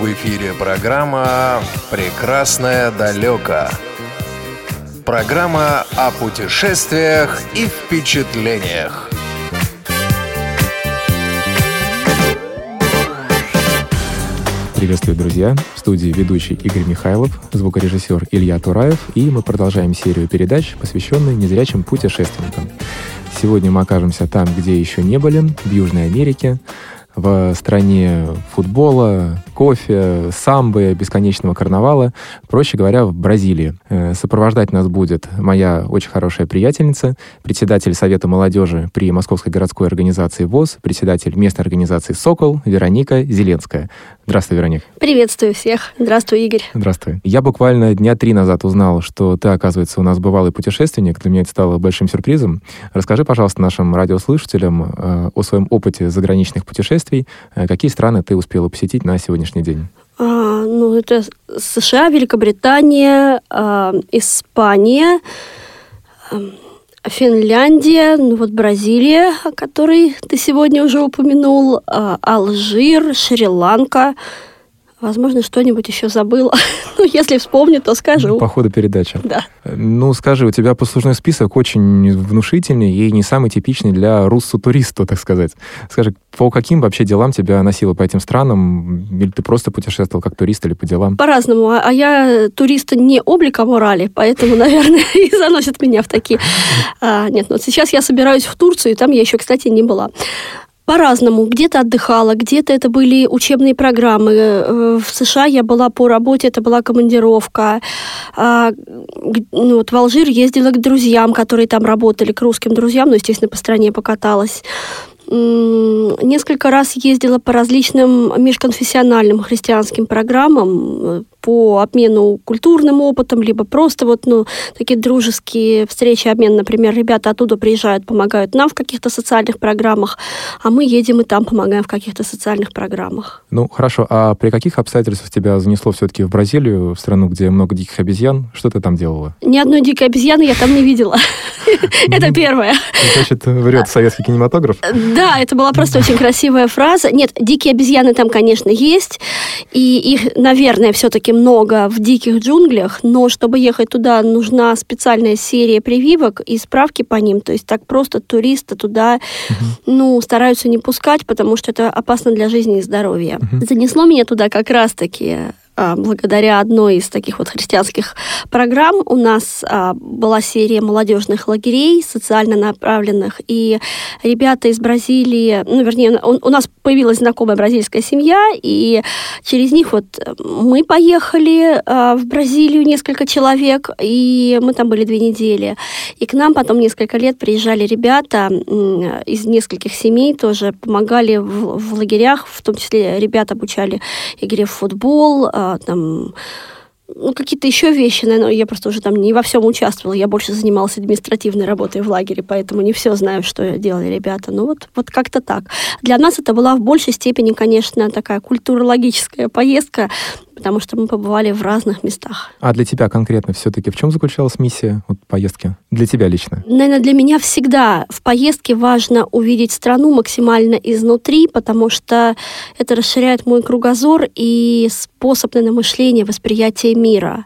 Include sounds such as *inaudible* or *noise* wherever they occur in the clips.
В эфире программа «Прекрасное далеко». Программа о путешествиях и впечатлениях. Приветствую, друзья! В студии ведущий Игорь Михайлов, звукорежиссер Илья Тураев, и мы продолжаем серию передач, посвященную незрячим путешественникам. Сегодня мы окажемся там, где еще не были, в Южной Америке, в стране футбола, кофе, самбы, бесконечного карнавала, проще говоря, в Бразилии. Э, сопровождать нас будет моя очень хорошая приятельница, председатель Совета молодежи при Московской городской организации ВОЗ, председатель местной организации «Сокол» Вероника Зеленская. Здравствуй, Вероника. Приветствую всех. Здравствуй, Игорь. Здравствуй. Я буквально дня три назад узнал, что ты, оказывается, у нас бывалый путешественник. Для меня это стало большим сюрпризом. Расскажи, пожалуйста, нашим радиослушателям э, о своем опыте заграничных путешествий. Э, какие страны ты успела посетить на сегодняшний день? А, ну, это США, Великобритания, а, Испания, а, Финляндия, ну вот Бразилия, о которой ты сегодня уже упомянул, а, Алжир, Шри-Ланка, Возможно, что-нибудь еще забыла. *laughs* ну, если вспомню, то скажу. По ходу передачи. Да. Ну, скажи, у тебя послужной список очень внушительный и не самый типичный для руссу-туриста, так сказать. Скажи, по каким вообще делам тебя носило по этим странам? Или ты просто путешествовал как турист или по делам? По-разному. А, а я туриста не облика морали, поэтому, *laughs* наверное, и заносят меня в такие... *laughs* А, нет, ну сейчас я собираюсь в Турцию, и там я еще, кстати, не была по-разному. Где-то отдыхала, где-то это были учебные программы. Э, в США я была по работе, это была командировка. А, ну, вот в Алжир ездила к друзьям, которые там работали, к русским друзьям, ну, естественно, по стране покаталась. Несколько раз ездила по различным межконфессиональным христианским программам, э, по обмену культурным опытом, либо просто вот, ну, такие дружеские встречи, обмен, например, ребята оттуда приезжают, помогают нам в каких-то социальных программах, а мы едем и там помогаем в каких-то социальных программах. Ну, хорошо, а при каких обстоятельствах тебя занесло все-таки в Бразилию, в страну, где много диких обезьян? Что ты там делала? Ни одной дикой обезьяны я там не видела. *laughs* Это первое. Значит, врет советский кинематограф? Да, это была просто очень красивая фраза. Нет, дикие обезьяны там, конечно, есть, и их, наверное, все-таки все много в диких джунглях, но чтобы ехать туда, нужна специальная серия прививок и справки по ним. То есть так просто туриста туда, ну, стараются не пускать, потому что это опасно для жизни и здоровья. Занесло меня туда как раз-таки благодаря одной из таких вот христианских программ у нас а, была серия молодежных лагерей, социально направленных, и ребята из Бразилии, ну, вернее, у, нас появилась знакомая бразильская семья, и через них вот мы поехали а, в Бразилию, несколько человек, и мы там были две недели. И к нам потом несколько лет приезжали ребята из нескольких семей, тоже помогали в, в лагерях, в том числе ребята обучали игре в футбол, там ну, какие-то еще вещи, наверное, я просто уже там не во всем участвовала, я больше занималась административной работой в лагере, поэтому не все знаю, что делали ребята. Ну, вот, вот как-то так. Для нас это была в большей степени, конечно, такая культурологическая поездка, потому что мы побывали в разных местах. А для тебя конкретно все-таки в чем заключалась миссия вот, поездки? Для тебя лично? Наверное, для меня всегда в поездке важно увидеть страну максимально изнутри, потому что это расширяет мой кругозор и способ на мышление, восприятие мира.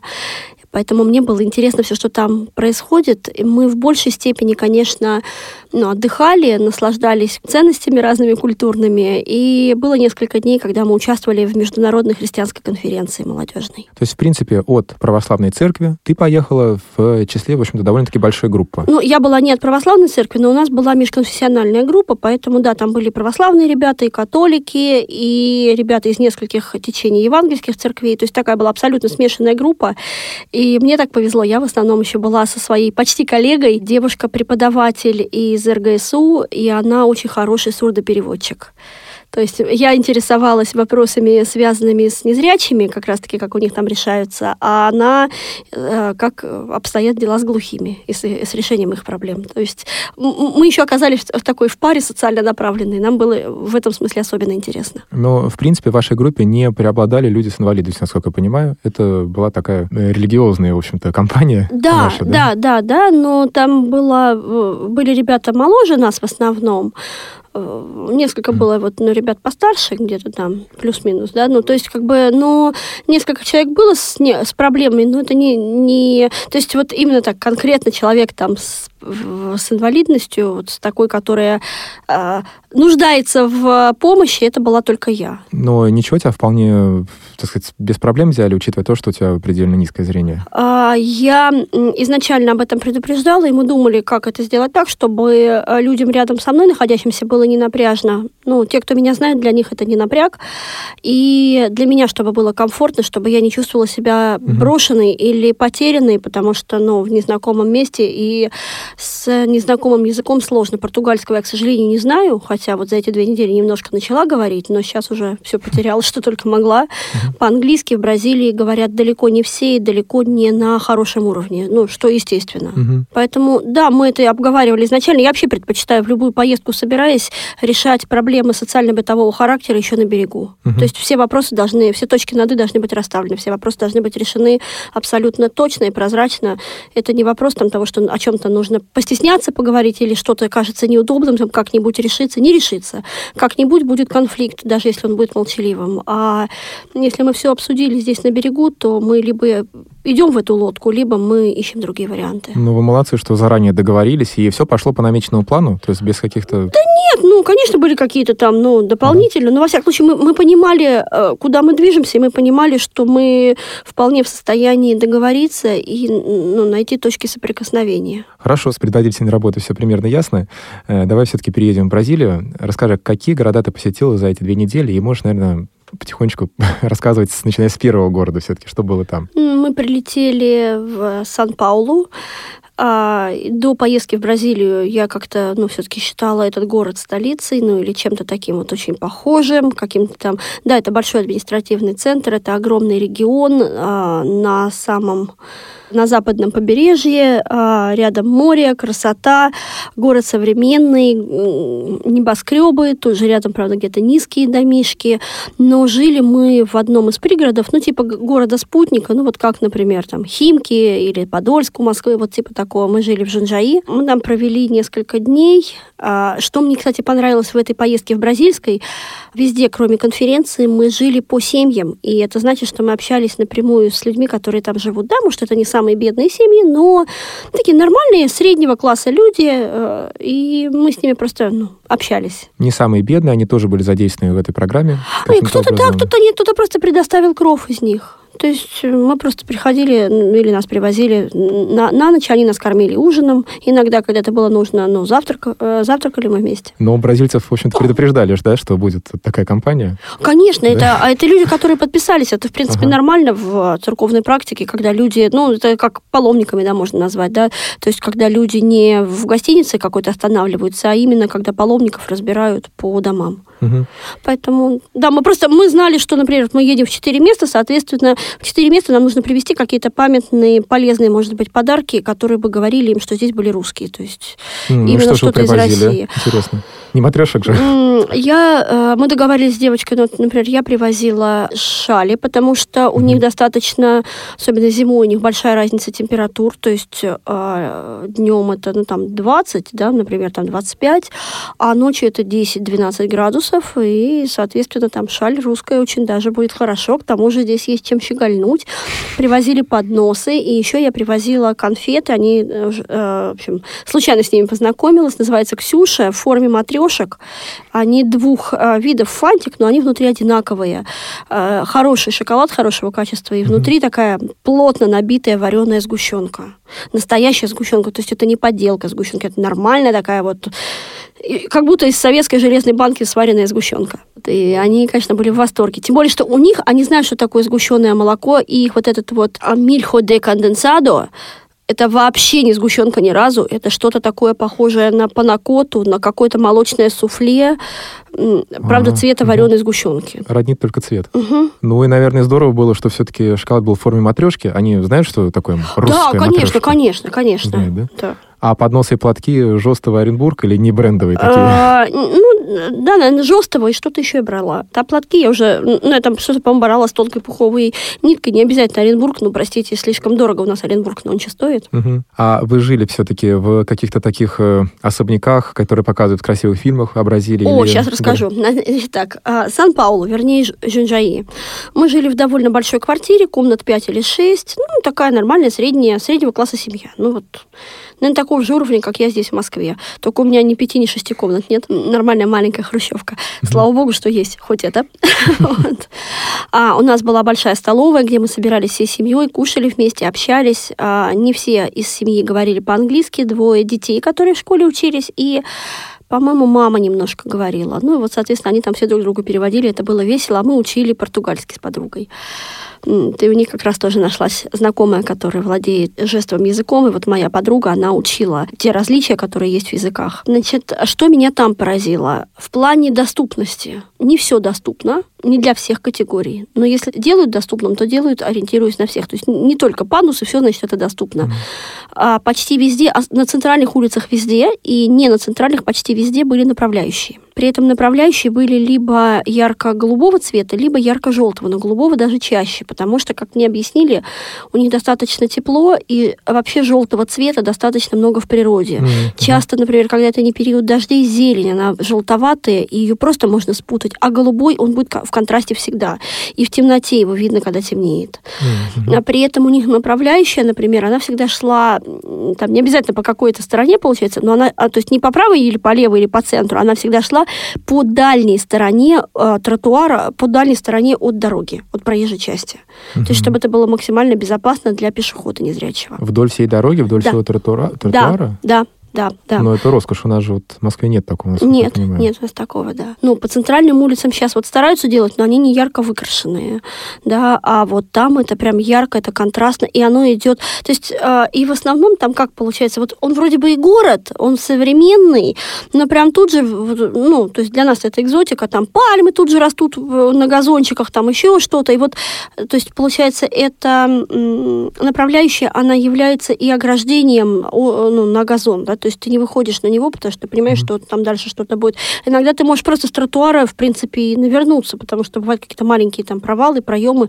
Поэтому мне было интересно все, что там происходит. И мы в большей степени, конечно, ну, отдыхали, наслаждались ценностями разными культурными. И было несколько дней, когда мы участвовали в международной христианской конференции молодежной. То есть, в принципе, от православной церкви ты поехала в числе, в общем-то, довольно-таки большой группы. Ну, я была не от православной церкви, но у нас была межконфессиональная группа, поэтому, да, там были православные ребята, и католики, и ребята из нескольких течений евангельских церквей. То есть такая была абсолютно смешанная группа. И мне так повезло, я в основном еще была со своей почти коллегой, девушка-преподаватель из РГСУ, и она очень хороший сурдопереводчик. То есть я интересовалась вопросами, связанными с незрячими, как раз-таки, как у них там решаются, а она, э, как обстоят дела с глухими и с, и с решением их проблем. То есть мы еще оказались в такой в паре социально направленной. Нам было в этом смысле особенно интересно. Но, в принципе, в вашей группе не преобладали люди с инвалидностью, насколько я понимаю. Это была такая э, религиозная, в общем-то, компания. *laughs* Да, ваша, да, да, да, да, но там было, были ребята моложе нас в основном, э, несколько было вот, ну, ребят постарше, где-то там, плюс-минус, да, ну, то есть, как бы, ну, несколько человек было с, не, с проблемой, но это не, не... То есть, вот именно так конкретно человек там с с инвалидностью, вот с такой, которая э, нуждается в помощи, это была только я. Но ничего, тебя вполне, так сказать, без проблем взяли, учитывая то, что у тебя предельно низкое зрение? Э, я изначально об этом предупреждала, и мы думали, как это сделать так, чтобы э, людям рядом со мной находящимся было не напряжно. Ну, те, кто меня знает, для них это не напряг. И для меня, чтобы было комфортно, чтобы я не чувствовала себя угу. брошенной или потерянной, потому что, ну, в незнакомом месте и с незнакомым языком сложно. Португальского я, к сожалению, не знаю, хотя вот за эти две недели немножко начала говорить, но сейчас уже все потеряла, *laughs* что только могла. По-английски в Бразилии говорят далеко не все и далеко не на хорошем уровне, ну, что естественно. Поэтому, да, мы это обговаривали изначально. Я вообще предпочитаю в любую поездку, собираясь, решать проблемы социально-бытового характера еще на берегу. То есть все вопросы должны, все точки над «и» должны быть расставлены, все вопросы должны быть решены абсолютно точно и прозрачно. Это не вопрос там, того, что о чем-то нужно постесняться поговорить или что-то кажется неудобным, там как-нибудь решиться, не решиться. Как-нибудь будет конфликт, даже если он будет молчаливым. А если мы все обсудили здесь на берегу, то мы либо идем в эту лодку, либо мы ищем другие варианты. Ну, вы молодцы, что заранее договорились, и все пошло по намеченному плану, то есть без каких-то... Да нет, ну, конечно, были какие-то там, ну, дополнительные, ага. но, во всяком случае, мы, мы понимали, э, куда мы движемся, и мы понимали, что мы вполне в состоянии договориться и ну, найти точки соприкосновения. Хорошо, с предводительной работы все примерно ясно. Э, давай все-таки переедем в Бразилию. Расскажи, какие города ты посетила за эти две недели, и можешь, наверное, потихонечку *laughs* рассказывать, начиная с первого города все-таки, что было там? Мы прилетели в Сан-Паулу. А, до поездки в Бразилию я как-то, ну, все-таки считала этот город столицей, ну, или чем-то таким вот очень похожим, каким-то там... Да, это большой административный центр, это огромный регион а, на самом на западном побережье, а, рядом море, красота, город современный, небоскребы, тоже рядом, правда, где-то низкие домишки, но жили мы в одном из пригородов, ну, типа города-спутника, ну, вот как, например, там, Химки или Подольск у Москвы, вот типа такого. Мы жили в Жанжаи, мы там провели несколько дней. А, что мне, кстати, понравилось в этой поездке в Бразильской, везде, кроме конференции, мы жили по семьям, и это значит, что мы общались напрямую с людьми, которые там живут. Да, может, это не самые самые бедные семьи, но такие нормальные, среднего класса люди, э, и мы с ними просто ну, общались. Не самые бедные, они тоже были задействованы в этой программе? Кто-то да, кто-то нет, кто-то просто предоставил кров из них. То есть э, мы просто приходили, или нас привозили на, на ночь, они нас кормили ужином. Иногда, когда это было нужно, ну, завтрак, э, завтракали мы вместе. Но бразильцев, в общем-то, предупреждали, да, что будет такая компания? Конечно, да? это, а это люди, которые подписались. Это, в принципе, ага. нормально в церковной практике, когда люди, ну, это как паломниками, да, можно назвать, да, то есть когда люди не в гостинице какой-то останавливаются, а именно когда паломников разбирают по домам. Угу. Поэтому, да, мы просто, мы знали, что, например, мы едем в четыре места, соответственно, в четыре места нам нужно привезти какие-то памятные, полезные, может быть, подарки, которые бы говорили им, что здесь были русские, то есть ну, именно что то из России. Интересно. Не матрешек же. Я, э, мы договорились с девочкой, ну, например, я привозила шали, потому что у mm них достаточно, особенно зимой, у них большая разница температур, то есть э, днем это, ну, там, 20, да, например, там 25, а ночью это 10-12 градусов, и, соответственно, там шаль русская очень даже будет хорошо, к тому же здесь есть чем щегольнуть. Привозили подносы, и еще я привозила конфеты, они, э, в общем, случайно с ними познакомилась, называется Ксюша, в форме матрешек. Они двух э, видов фантик, но они внутри одинаковые. Э, хороший шоколад хорошего качества, и внутри mm-hmm. такая плотно набитая вареная сгущенка. Настоящая сгущенка. То есть это не подделка сгущенки, это нормальная такая вот как будто из советской железной банки сваренная сгущенка. И они, конечно, были в восторге. Тем более, что у них, они знают, что такое сгущенное молоко, и их вот этот вот мильхо де конденсадо, это вообще не сгущенка ни разу. Это что-то такое похожее на панакоту, на какое-то молочное суфле. Правда, ага, цвета вареной сгущенки. Роднит только цвет. Угу. Ну и, наверное, здорово было, что все-таки шоколад был в форме матрешки. Они знают, что такое русская Да, конечно, матрешка? конечно, конечно. Знают, да? да. А подносы и платки жестовый Оренбург или не брендовые такие? А, ну, да, наверное, жестого и что-то еще я брала. А платки я уже, ну, я там что-то, по-моему, брала с тонкой пуховой ниткой, не обязательно Оренбург, ну, простите, слишком дорого у нас Оренбург нонче стоит. Угу. А вы жили все-таки в каких-то таких э, особняках, которые показывают в красивых фильмах, о Бразилии? О, или... сейчас расскажу. Итак, а, Сан-Паулу, вернее, Жунжаи. Мы жили в довольно большой квартире, комнат 5 или 6, ну, такая нормальная, средняя, среднего класса семья. Ну, вот наверное, такого же уровня, как я здесь в Москве. Только у меня ни пяти, ни шести комнат нет. Нормальная маленькая хрущевка. Слава богу, что есть хоть это. *laughs* А у нас была большая столовая, где мы собирались всей семьей, кушали вместе, общались. А, не все из семьи говорили по-английски, двое детей, которые в школе учились, и по-моему, мама немножко говорила. Ну, и вот, соответственно, они там все друг другу переводили, это было весело, а мы учили португальский с подругой ты у них как раз тоже нашлась знакомая, которая владеет жестовым языком, и вот моя подруга, она учила те различия, которые есть в языках. Значит, что меня там поразило? В плане доступности. Не все доступно, не для всех категорий. Но если делают доступным, то делают, ориентируясь на всех. То есть не только пандусы, все, значит, это доступно. Mm. А почти везде, а на центральных улицах везде, и не на центральных почти везде были направляющие. При этом направляющие были либо ярко-голубого цвета, либо ярко-желтого, но голубого даже чаще, потому что, как мне объяснили, у них достаточно тепло, и вообще желтого цвета достаточно много в природе. Mm-hmm. Часто, например, когда это не период дождей, зелень, она желтоватая, и ее просто можно спутать, а голубой, он будет в контрасте всегда. И в темноте его видно, когда темнеет. Mm-hmm. А при этом у них направляющая, например, она всегда шла, там, не обязательно по какой-то стороне, получается, но она, а, то есть не по правой или по левой или по центру, она всегда шла по дальней стороне э, тротуара, по дальней стороне от дороги, от проезжей части. Угу. То есть, чтобы это было максимально безопасно для пешехода незрячего. Вдоль всей дороги, вдоль да. всего тротуара? тротуара? Да, да да, да. Но это роскошь, у нас же вот в Москве нет такого. Нет, нет у нас такого, да. Ну, по центральным улицам сейчас вот стараются делать, но они не ярко выкрашенные, да, а вот там это прям ярко, это контрастно, и оно идет, то есть, э, и в основном там как получается, вот он вроде бы и город, он современный, но прям тут же, ну, то есть для нас это экзотика, там пальмы тут же растут на газончиках, там еще что-то, и вот, то есть получается, это направляющая, она является и ограждением ну, на газон, да, то есть ты не выходишь на него, потому что ты понимаешь, mm-hmm. что там дальше что-то будет. Иногда ты можешь просто с тротуара, в принципе, и навернуться, потому что бывают какие-то маленькие там провалы, проемы.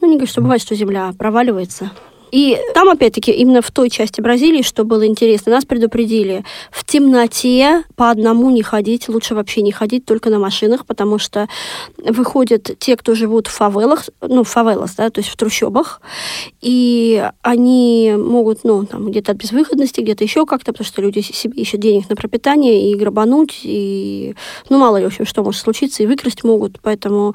Ну, не говорю, что бывает, что земля проваливается. И там, опять-таки, именно в той части Бразилии, что было интересно, нас предупредили, в темноте по одному не ходить, лучше вообще не ходить, только на машинах, потому что выходят те, кто живут в фавелах, ну, в фавелах, да, то есть в трущобах, и они могут, ну, там, где-то от безвыходности, где-то еще как-то, потому что люди себе ищут денег на пропитание и грабануть, и, ну, мало ли, в общем, что может случиться, и выкрасть могут, поэтому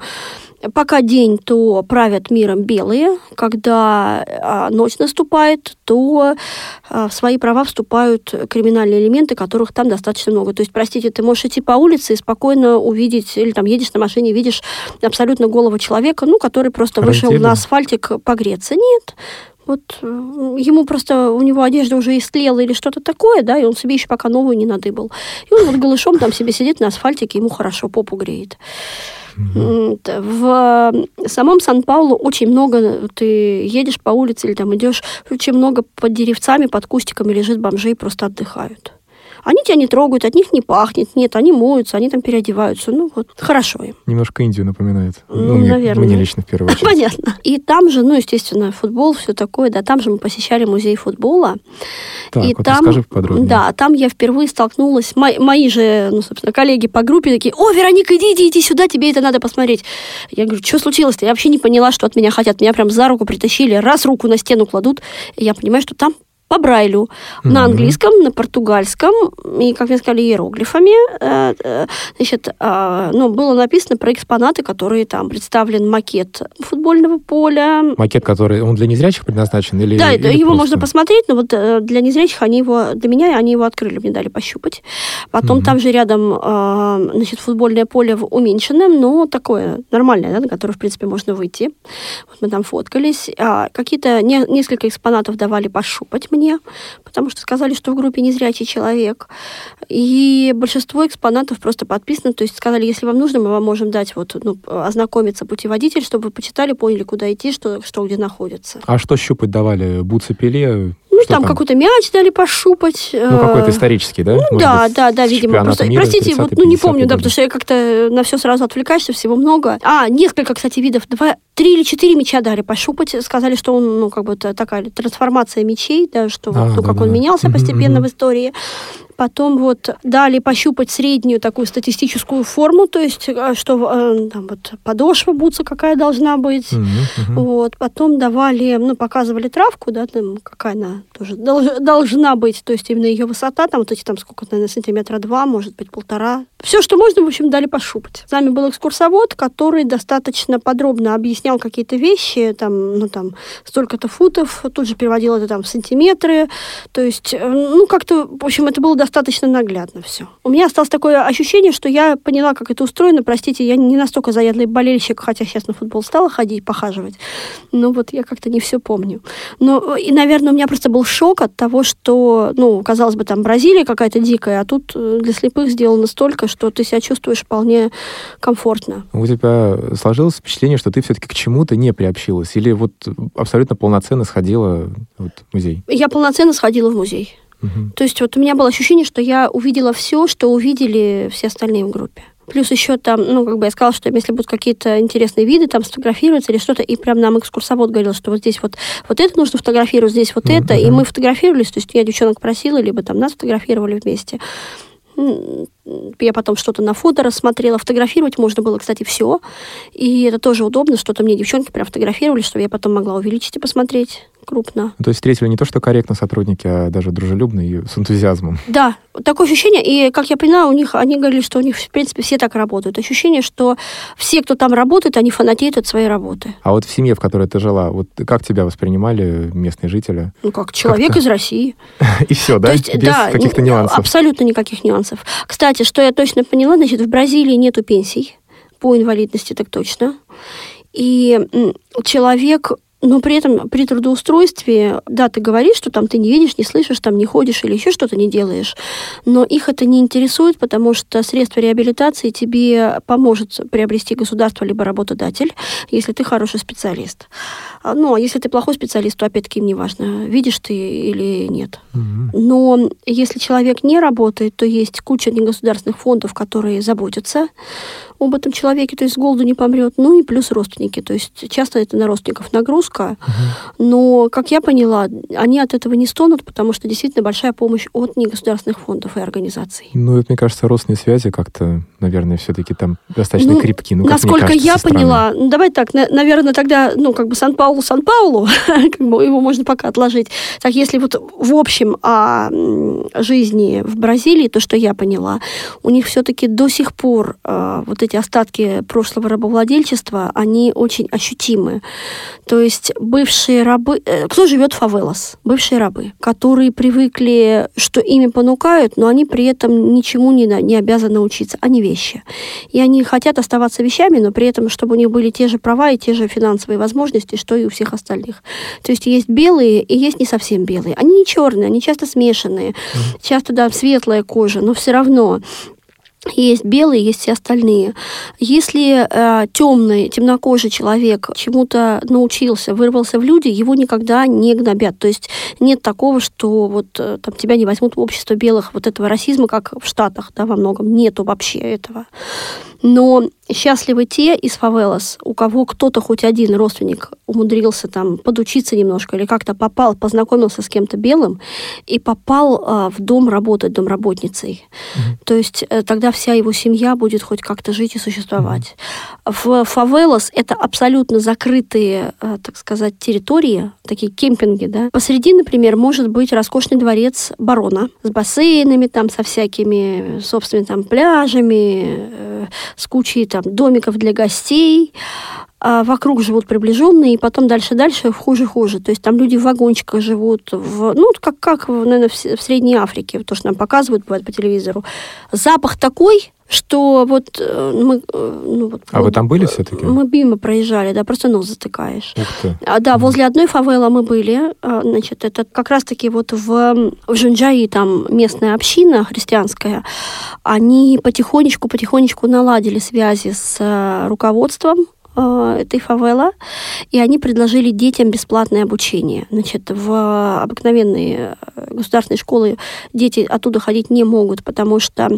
Пока день, то правят миром белые. Когда а, ночь наступает, то а, в свои права вступают криминальные элементы, которых там достаточно много. То есть, простите, ты можешь идти по улице и спокойно увидеть, или там едешь на машине, видишь абсолютно голого человека, ну, который просто вышел на асфальтик погреться. Нет, вот ему просто, у него одежда уже истлела или что-то такое, да, и он себе еще пока новую не надыбал. И он вот голышом там себе сидит на асфальтике, ему хорошо попу греет. В самом Сан-Паулу очень много, ты едешь по улице или там идешь, очень много под деревцами, под кустиками лежит бомжей, просто отдыхают. Они тебя не трогают, от них не пахнет. Нет, они моются, они там переодеваются. Ну, вот, хорошо им. Немножко Индию напоминает. Ну, ну мне, наверное. Мне лично в первую *laughs* очередь. Понятно. И там же, ну, естественно, футбол, все такое, да, там же мы посещали музей футбола. Так, и вот там, расскажи подробнее. Да, там я впервые столкнулась, мои, мои же, ну, собственно, коллеги по группе такие, о, Вероника, иди, иди, иди сюда, тебе это надо посмотреть. Я говорю, что случилось-то? Я вообще не поняла, что от меня хотят. Меня прям за руку притащили, раз руку на стену кладут, и я понимаю, что там по Брайлю, mm-hmm. на английском, на португальском, и, как мне сказали, иероглифами. Э, э, значит, а, ну, было написано про экспонаты, которые там представлен макет футбольного поля. Макет, который, он для незрячих предназначен? Или, да, или его просто? можно посмотреть, но вот э, для незрячих они его, для меня они его открыли, мне дали пощупать. Потом mm-hmm. там же рядом, значит, футбольное поле в уменьшенном, но такое нормальное, да, на которое, в принципе, можно выйти. Вот мы там фоткались. А, какие-то, не, несколько экспонатов давали пощупать мне, потому что сказали, что в группе незрячий человек. И большинство экспонатов просто подписано, то есть сказали, если вам нужно, мы вам можем дать вот, ну, ознакомиться путеводитель, чтобы вы почитали, поняли, куда идти, что, что где находится. А что щупать давали? Буцепеле? Ну, Что там, там? какой-то мяч дали пошупать. Ну, какой-то э, исторический, да? Ну Может да, быть, да, да, видимо. Просто, мира простите, вот, 30-е, ну не 50-е помню, да, годы. потому что я как-то на все сразу отвлекаешься, всего много. А, несколько, кстати, видов. Два, три или четыре мяча дали пощупать. Сказали, что он, ну, как бы такая трансформация мечей, да, что вот, А, ну, как да-да-да. он менялся постепенно мгм. в истории. Потом вот дали пощупать среднюю такую статистическую форму, то есть, э, что э, там вот подошва бутса какая должна быть. Мгм, мгм. Вот, потом давали, ну, показывали травку, да, там, какая она тоже долж- должна быть, то есть именно ее высота, там вот эти там сколько, наверное, сантиметра два, может быть, полтора. Все, что можно, в общем, дали пощупать. С нами был экскурсовод, который достаточно подробно объяснял какие-то вещи, там, ну, там, столько-то футов, тут же переводил это там в сантиметры, то есть, э, ну, как-то, в общем, это было достаточно наглядно все. У меня осталось такое ощущение, что я поняла, как это устроено, простите, я не настолько заядлый болельщик, хотя сейчас на футбол стала ходить, похаживать, но вот я как-то не все помню. Но, и, наверное, у меня просто был шок от того, что, ну, казалось бы, там Бразилия какая-то дикая, а тут э, для слепых сделано столько, что ты себя чувствуешь вполне комфортно. У тебя сложилось впечатление, что ты все-таки к чему-то не приобщилась? Или вот абсолютно полноценно сходила вот, в музей? Я полноценно сходила в музей. То есть вот у меня было ощущение, что я увидела все, что увидели все остальные в группе. Плюс еще там, ну, как бы я сказала, что если будут какие-то интересные виды, там сфотографироваться или что-то, и прям нам экскурсовод говорил, что вот здесь вот, вот это нужно фотографировать, здесь вот это, и мы фотографировались, то есть я девчонок просила, либо там нас фотографировали вместе. Я потом что-то на фото рассмотрела. Фотографировать можно было, кстати, все. И это тоже удобно, что-то мне девчонки прям фотографировали, чтобы я потом могла увеличить и посмотреть крупно. Ну, То есть встретили не то, что корректно сотрудники, а даже дружелюбно и с энтузиазмом. Да, такое ощущение, и, как я поняла, у них, они говорили, что у них, в принципе, все так работают. Ощущение, что все, кто там работает, они фанатеют от своей работы. А вот в семье, в которой ты жила, вот как тебя воспринимали местные жители? Ну, как человек Как-то. из России. *laughs* И все, да? То есть, Без да, каких-то н- нюансов? Абсолютно никаких нюансов. Кстати, что я точно поняла, значит, в Бразилии нету пенсий по инвалидности, так точно. И человек но при этом при трудоустройстве, да, ты говоришь, что там ты не видишь, не слышишь, там не ходишь или еще что-то не делаешь, но их это не интересует, потому что средства реабилитации тебе поможет приобрести государство либо работодатель, если ты хороший специалист. А, Ну, а если ты плохой специалист, то опять-таки не важно, видишь ты или нет. Мгм. Но если человек не работает, то есть куча негосударственных фондов, которые заботятся об этом человеке, то есть с голоду не помрет. Ну и плюс родственники. То есть часто это на родственников нагрузка. Но, как я поняла, они от этого не стонут, потому что действительно большая помощь от негосударственных фондов и организаций. Ну, это, мне кажется, родственные связи как-то, наверное, все-таки там достаточно Ну, крепки. Ну, Насколько кажется, я поняла, ну, давай так, на- наверное, тогда, ну, как бы Сан-Паулу, Сан-Паулу, *laughs* как бы его можно пока отложить. Так, если вот в общем о жизни в Бразилии, то, что я поняла, у них все-таки до сих пор э, вот эти остатки прошлого рабовладельчества, они очень ощутимы. То есть бывшие рабы... э, Кто живет в фавелас? Бывшие рабы, которые привыкли, что ими понукают, но они при этом ничему не, не обязаны учиться. Они вещи. И они хотят оставаться вещами, но при этом, чтобы у них были те же права и те же финансовые возможности, что и у всех остальных. То есть есть белые и есть не совсем белые. Они не черные, они часто смешанные. Часто, да, светлая кожа, но все равно есть белые, есть все остальные. Если э, темный, темнокожий человек чему-то научился, вырвался в люди, его никогда не гнобят. То есть нет такого, что вот э, там тебя не возьмут в общество белых, вот этого расизма, как в Штатах, да, во многом. Нету вообще этого. Но счастливы те из фавелас, у кого кто-то хоть один родственник умудрился там подучиться немножко или как-то попал, познакомился с кем-то белым и попал а, в дом работать домработницей. То есть э, тогда вся его семья будет хоть как-то жить и существовать. В фавелас это абсолютно закрытые, э, так сказать, территории, такие кемпинги, да. Посреди, например, может быть роскошный дворец барона с бассейнами там, со всякими собственными там пляжами, э, с кучей там домиков для гостей, а вокруг живут приближенные, и потом дальше-дальше хуже-хуже. То есть там люди в вагончиках живут, в, ну, как, как наверное, в, в Средней Африке, то, что нам показывают бывает по телевизору. Запах такой, что вот э, мы... э, Ну, вот, А вы вот, там были все-таки? Мы мимо проезжали, да, просто нос затыкаешь. Ух ты. А, да, возле одной фавелы мы были. А, Значит, это как раз-таки вот в, в Жунджаи там местная община христианская. Они потихонечку-потихонечку наладили связи с э, руководством этой фавела, и они предложили детям бесплатное обучение. Значит, в обыкновенные э, государственные школы дети оттуда ходить не могут, потому что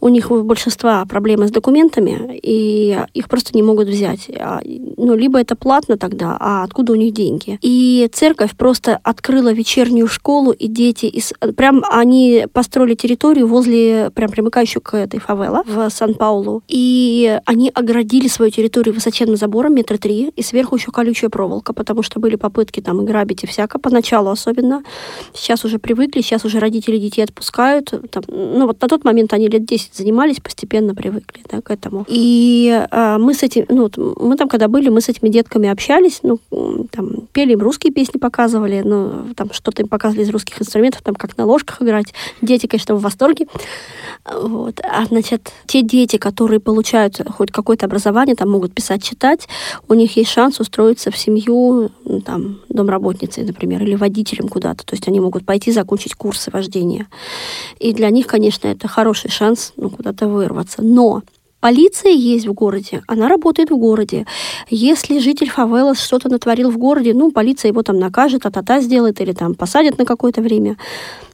у них у большинства проблемы с документами, и их просто не могут взять. А, ну, либо это платно тогда, а откуда у них деньги? И церковь просто открыла вечернюю школу, и дети из... Прям они построили территорию возле, прям примыкающую к этой фавела в Сан-Паулу, и они оградили свою территорию высоченным забором метра три, и сверху еще колючая проволока, потому что были попытки там и грабить, и всяко, поначалу особенно. Сейчас уже привыкли, сейчас уже родители детей отпускают. Там, ну, вот на тот момент они лет 10 занимались, постепенно привыкли да, к этому. И э, мы с этим, ну, мы там, когда были, мы с этими детками общались, ну, там, пели им русские песни, показывали, ну, там, что-то им показывали из русских инструментов, там, как на ложках играть. Дети, конечно, в восторге. Вот. А, значит, те дети, которые получают хоть какое-то образование, там, могут писать, читать, у них есть шанс устроиться в семью, там, домработницей, например, или водителем куда-то. То есть они могут пойти закончить курсы вождения. И для них, конечно, это хороший шанс ну, куда-то вырваться. Но Полиция есть в городе, она работает в городе. Если житель фавела что-то натворил в городе, ну, полиция его там накажет, а-та-та сделает или там посадят на какое-то время.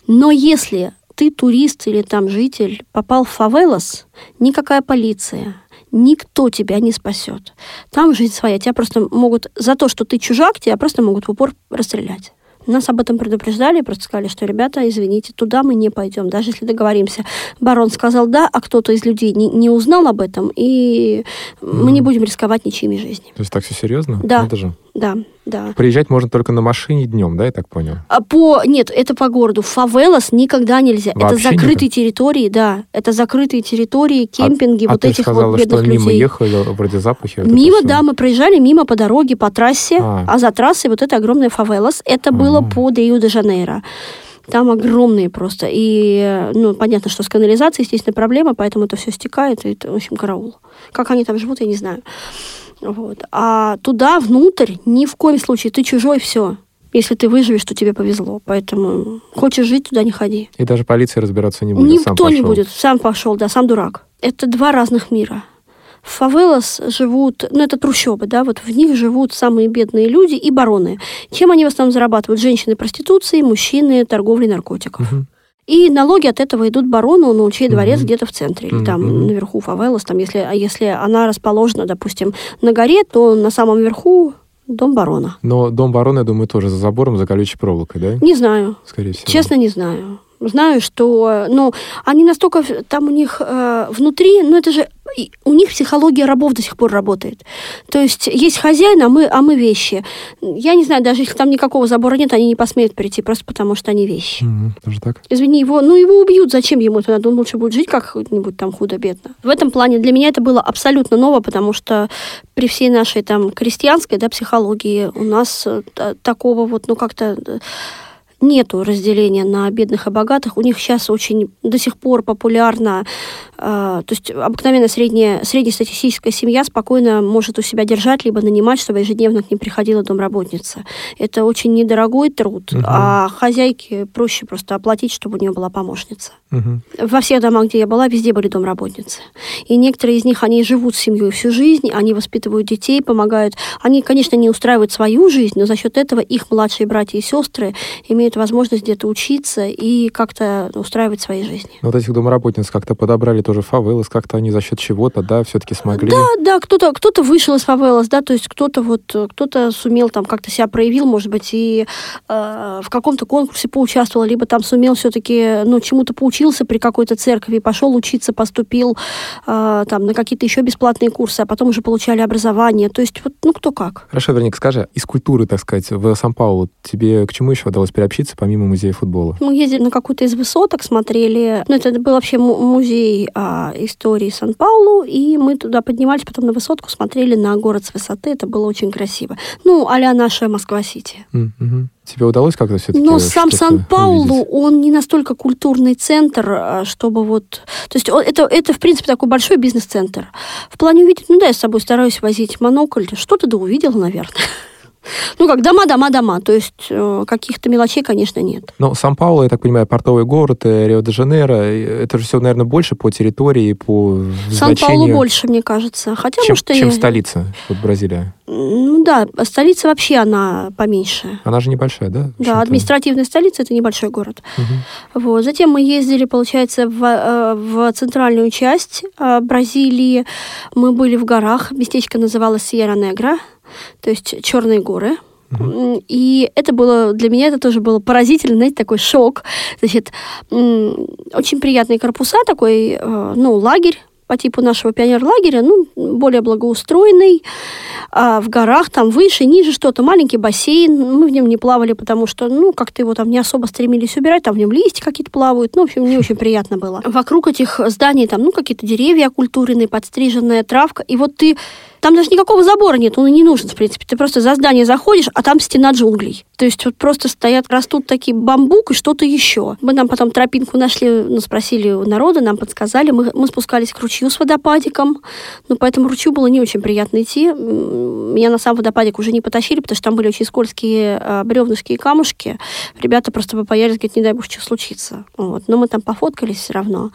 Но если ты турист или там житель попал в фавелос, никакая полиция, никто тебя не спасет. Там жизнь своя. Тебя просто могут за то, что ты чужак, тебя просто могут в упор расстрелять. Нас об этом предупреждали, просто сказали, что, ребята, извините, туда мы не пойдем, даже если договоримся. Барон сказал да, а кто-то из людей не, не узнал об этом, и мы не будем рисковать ничьими жизнями. То есть так все серьезно? Да. Это же. Да, да. Приезжать можно только на машине днем, да, я так понял? А по... Нет, это по городу. В фавелас никогда нельзя. Вообще это закрытые территории, да. Это закрытые территории, кемпинги а, вот а этих сказала, вот бедных что мимо людей. ехали, вроде запахи. вот Мимо, да, мы проезжали мимо по дороге, по трассе, А. а, за трассой вот это огромная фавелас. Это было Ага. под Рио-де-Жанейро. Там огромные просто. И, ну, понятно, что с канализацией, естественно, проблема, поэтому это все стекает, и это, в общем, караул. Как они там живут, я не знаю. Вот. А туда, внутрь, ни в коем случае. Ты чужой, все. Если ты выживешь, то тебе повезло. Поэтому хочешь жить, туда не ходи. И даже полиция разбираться не будет. Никто не будет. Сам пошел, да, сам дурак. Это два разных мира. В фавелас живут, ну это трущобы, да, вот в них живут самые бедные люди и бароны. Чем они в основном зарабатывают? Женщины проституцией, мужчины торговлей наркотиков. Мгм. И налоги от этого идут барону, ну, чей дворец Мгм. где-то в центре, или там наверху фавелас, там, если, а если она расположена, допустим, на горе, то на самом верху дом барона. Но дом барона, я думаю, тоже за забором, за колючей проволокой, да? Не знаю. Скорее всего. Честно, не знаю. Знаю, что, ну, они настолько там у них э, внутри, ну, это же у них психология рабов до сих пор работает. То есть есть хозяин, а мы, а мы вещи. Я не знаю, даже если там никакого забора нет, они не посмеют прийти, просто потому что они вещи. Мгм, Даже так? Извини, его, ну его убьют, зачем ему это надо? Он лучше будет жить как-нибудь там худо-бедно. В этом плане для меня это было абсолютно ново, потому что при всей нашей там крестьянской да, психологии у нас э, та- такого вот, ну как-то э, нету разделения на бедных и богатых. У них сейчас очень до сих пор популярно, э, то есть обыкновенно средняя, среднестатистическая семья спокойно может у себя держать, либо нанимать, чтобы ежедневно к ним приходила домработница. Это очень недорогой труд, Мгм. а хозяйке проще просто оплатить, чтобы у нее была помощница. Мгм. Во всех домах, где я была, везде были домработницы. И некоторые из них, они живут с семьей всю жизнь, они воспитывают детей, помогают. Они, конечно, не устраивают свою жизнь, но за счет этого их младшие братья и сестры имеют возможность где-то учиться и как-то устраивать свои жизни. Но вот этих домработниц как-то подобрали тоже фавелы, как-то они за счет чего-то, да, все-таки смогли. Да, да, кто-то кто вышел из фавелас, да, то есть кто-то вот кто-то сумел там как-то себя проявил, может быть, и э, в каком-то конкурсе поучаствовал, либо там сумел все-таки, ну, чему-то поучился при какой-то церкви, пошел учиться, поступил э, там на какие-то еще бесплатные курсы, а потом уже получали образование. То есть вот, ну, кто как. Хорошо, Верник, скажи, из культуры, так сказать, в Сан-Паулу тебе к чему еще удалось приобщиться, помимо музея футбола? Мы ездили на какую-то из высоток, смотрели. Ну, это был вообще му- музей а, истории Сан-Паулу, и мы туда поднимались потом на высотку, смотрели на город с высоты. Это было очень красиво. Ну, а наша Москва-Сити. Мгм. Тебе удалось как-то все-таки Но сам Сан-Паулу, он не настолько культурный центр, а, чтобы вот... То есть он- это, это, в принципе, такой большой бизнес-центр. В плане увидеть, ну да, я с собой стараюсь возить монокль. Что-то да увидела, наверное. Ну, как дома, дома, дома. То есть э, каких-то мелочей, конечно, нет. Ну, Сан-Пауло, я так понимаю, портовый город, э, Рио-де-Жанейро, э, это же все, наверное, больше по территории, по Сан-Паулу больше, мне кажется. Хотя, чем, может, и- чем столица, вот Бразилия. Ну да, столица вообще она поменьше. Она же небольшая, да? Да, административная столица это небольшой город. Мгм. Вот. Затем мы ездили, получается, в, в центральную часть Бразилии. Мы были в горах. Местечко называлось Сьерра-Негра, то есть Черные горы. И это было для меня это тоже было поразительно, знаете, такой шок. Значит, очень приятные корпуса, такой, э, ну, лагерь по типу нашего пионер-лагеря, ну, более благоустроенный, а в горах, там выше, ниже что-то, маленький бассейн, мы в нем не плавали, потому что, ну, как-то его там не особо стремились убирать, там в нем листья какие-то плавают, ну, в общем, не очень приятно было. Вокруг этих зданий там, ну, какие-то деревья окультуренные, подстриженная травка, и вот ты там даже никакого забора нет, он и не нужен, в принципе. Ты просто за здание заходишь, а там стена джунглей. То есть вот просто стоят, растут такие бамбук и что-то еще. Мы нам потом тропинку нашли, ну, спросили у народа, нам подсказали. Мы, мы спускались к ручью с водопадиком, но по этому ручью было не очень приятно идти. Меня на сам водопадик уже не потащили, потому что там были очень скользкие а, бревнышки и камушки. Ребята просто побоялись, говорят, не дай бог, что случится. Вот. Но мы там пофоткались все равно.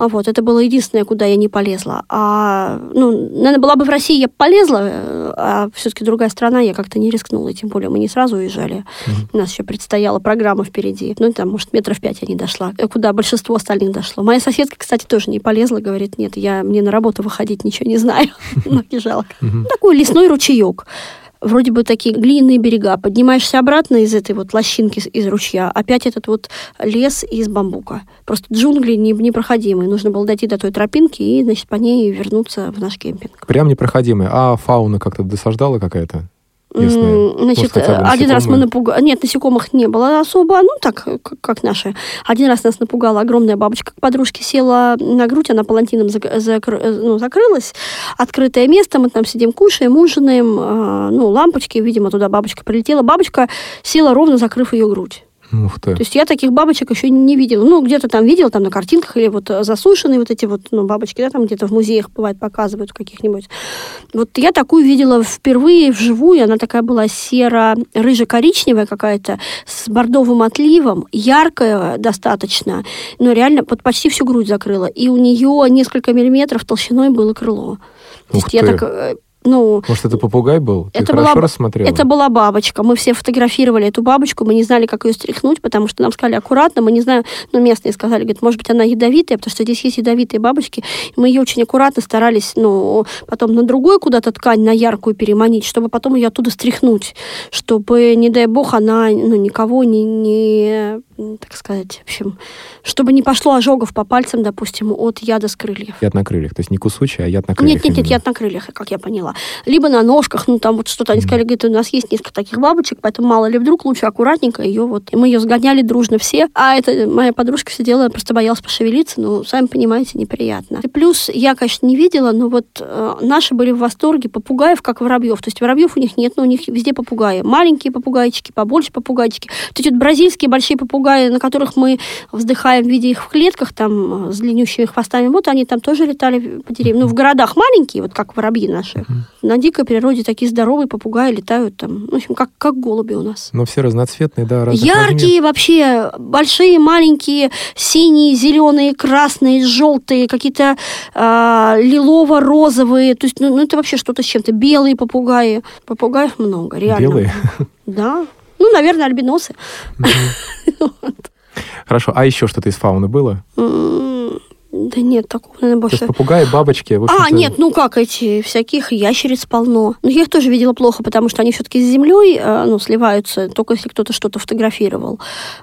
А Вот, это было единственное, куда я не полезла. А, ну, наверное, была бы в России, я бы полезла, э, а все-таки другая страна, я как-то не рискнула, и тем более мы не сразу уезжали. У нас еще предстояла программа впереди. Ну, там, может, метров пять я не дошла, э, куда большинство остальных дошло. Моя соседка, кстати, тоже не полезла, говорит, нет, я мне на работу выходить ничего не знаю. *laughs* Ну, и жалко. Такой лесной ручеек вроде бы такие глиняные берега. Поднимаешься обратно из этой вот лощинки из ручья, опять этот вот лес из бамбука. Просто джунгли не- непроходимые. Нужно было дойти до той тропинки и, значит, по ней вернуться в наш кемпинг. Прям непроходимый. А фауна как-то досаждала какая-то? Местная? М, Значит, хотя бы один раз мы напугали... Нет, насекомых не было особо, ну, так, как, наши. Один раз нас напугала огромная бабочка к подружке, села на грудь, она палантином зак- закры- э, ну, закрылась. Открытое место, мы там сидим, кушаем, ужинаем, а, ну, лампочки, видимо, туда бабочка прилетела. Бабочка села ровно, закрыв ее грудь. Ух ты. То есть я таких бабочек еще не видела. Ну, где-то там видела, там на картинках, или вот э, засушенные вот эти вот ну, бабочки, да, там где-то в музеях бывает показывают каких-нибудь. Вот я такую видела впервые вживую, она такая была серо-рыже-коричневая какая-то, с бордовым отливом, яркая достаточно, но реально под почти всю грудь закрыла. И у нее несколько миллиметров толщиной было крыло. То есть я ты. так, э, ну, Может, это попугай был? Ты это хорошо была, рассмотрела? это была бабочка. Мы все фотографировали эту бабочку, мы не знали, как ее стряхнуть, потому что нам сказали аккуратно, мы не знаем, ну, местные сказали, говорят, может быть, она ядовитая, потому что здесь есть ядовитые бабочки. Мы ее очень аккуратно старались, ну, потом на другую куда-то ткань, на яркую переманить, чтобы потом ее оттуда стряхнуть, чтобы, не дай бог, она, ну, никого не, не так сказать, в общем, чтобы не пошло ожогов по пальцам, допустим, от яда с крыльев. Яд на крыльях. То есть не кусучий, а яд на крыльях. Нет, нет, нет, именно. яд на крыльях, как я поняла. Либо на ножках, ну там вот что-то они сказали, говорит, у нас есть несколько таких бабочек, поэтому мало ли вдруг лучше аккуратненько ее вот. И мы ее сгоняли дружно все. А это моя подружка сидела, просто боялась пошевелиться, ну, сами понимаете, неприятно. И плюс я, конечно, не видела, но вот э, наши были в восторге попугаев, как воробьев. То есть воробьев у них нет, но у них везде попугаи. Маленькие попугайчики, побольше попугайчики. Вот эти вот бразильские большие попугаи, на которых мы вздыхаем, видя их в клетках, там, э, с длиннющими хвостами, вот они там тоже летали по деревьям. Ну, в городах маленькие, вот как воробьи наши. На дикой природе такие здоровые попугаи летают там, в общем, как, как голуби у нас. Но все разноцветные, да, Яркие вообще, большие, маленькие, синие, зеленые, красные, желтые, какие-то а, лилово-розовые. То есть, ну, ну, это вообще что-то с чем-то. Белые попугаи. Попугаев много, реально. Белые? Да. Ну, наверное, альбиносы. *laughs* Хорошо. А еще что-то из фауны было? Да нет, такого, наверное, То есть больше. попугаи, бабочки, в А, нет, ну как эти, всяких ящериц полно. Но я их тоже видела плохо, потому что они все-таки с землей э, ну, сливаются, только если кто-то что-то фотографировал,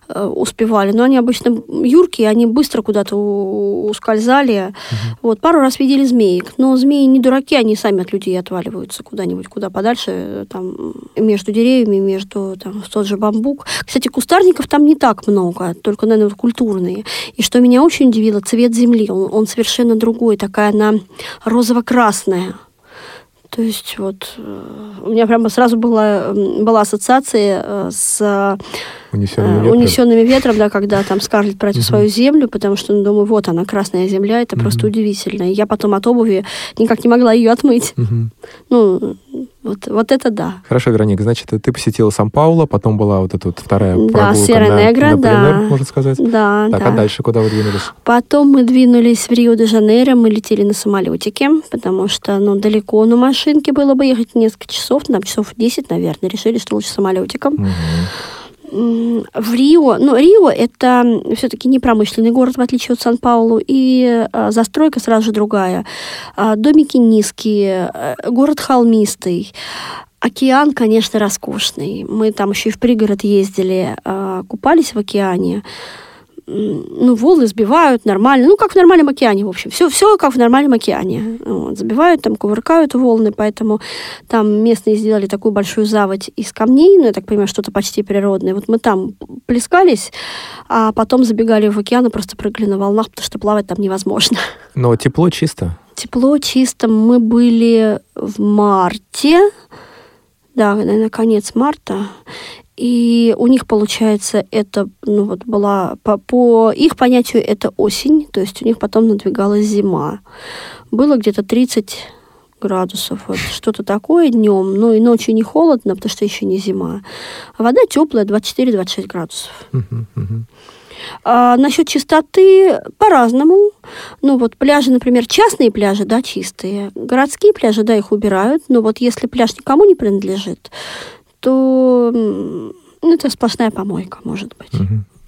э, успевали. Но они обычно юркие, они быстро куда-то ускользали. Вот, пару раз видели змеек. Но змеи не дураки, они сами от людей отваливаются куда-нибудь, куда подальше, э, там, между деревьями, между, там, в тот же бамбук. Кстати, кустарников там не так много, только, наверное, культурные. И что меня очень удивило, цвет земли, он, он совершенно другой, такая она розово-красная. То есть вот э, у меня прямо сразу была, была ассоциация э, с унесенными э, ветром. унесенными ветром, да, когда там Скарлетт *laughs* про эту свою землю, потому что, ну, думаю, вот она, красная земля, это просто удивительно. И я потом от обуви никак не могла ее отмыть. Мгм. Ну, Вот, вот это да. Хорошо, Вероника, значит, ты посетила Сан-Пауло, потом была вот эта вот вторая Да, прогулка Сьерра на, Негра, на да. пленэр, можно сказать. Да, Так, да. а дальше куда вы двинулись? Потом мы двинулись в Рио-де-Жанейро, мы летели на самолетике, потому что, ну, далеко на машинке было бы ехать несколько часов, там часов 10, наверное, решили, что лучше самолетиком. Мгм. В Рио, ну, Рио это все-таки не промышленный город, в отличие от Сан-Паулу, и а, застройка сразу же другая. А, домики низкие, э, город холмистый. Океан, конечно, роскошный. Мы там еще и в пригород ездили, а, купались в океане. Ну, волны сбивают нормально. Ну, как в нормальном океане, в общем. Все, все как в нормальном океане. Вот, забивают, там кувыркают волны, поэтому там местные сделали такую большую заводь из камней, ну, я так понимаю, что-то почти природное. Вот мы там плескались, а потом забегали в океан и просто прыгали на волнах, потому что плавать там невозможно. Но тепло чисто. Тепло, чисто. Мы были в марте, да, наверное, конец марта. И у них, получается, это, ну вот была, по, по их понятию, это осень, то есть у них потом надвигалась зима. Было где-то 30 градусов, вот что-то такое днем, ну и ночью не холодно, потому что еще не зима. А вода теплая, 24-26 градусов. Мгм. А насчет чистоты по-разному. Ну вот пляжи, например, частные пляжи, да, чистые. Городские пляжи, да, их убирают. Но вот если пляж никому не принадлежит, то м, ну, это сплошная помойка, может быть.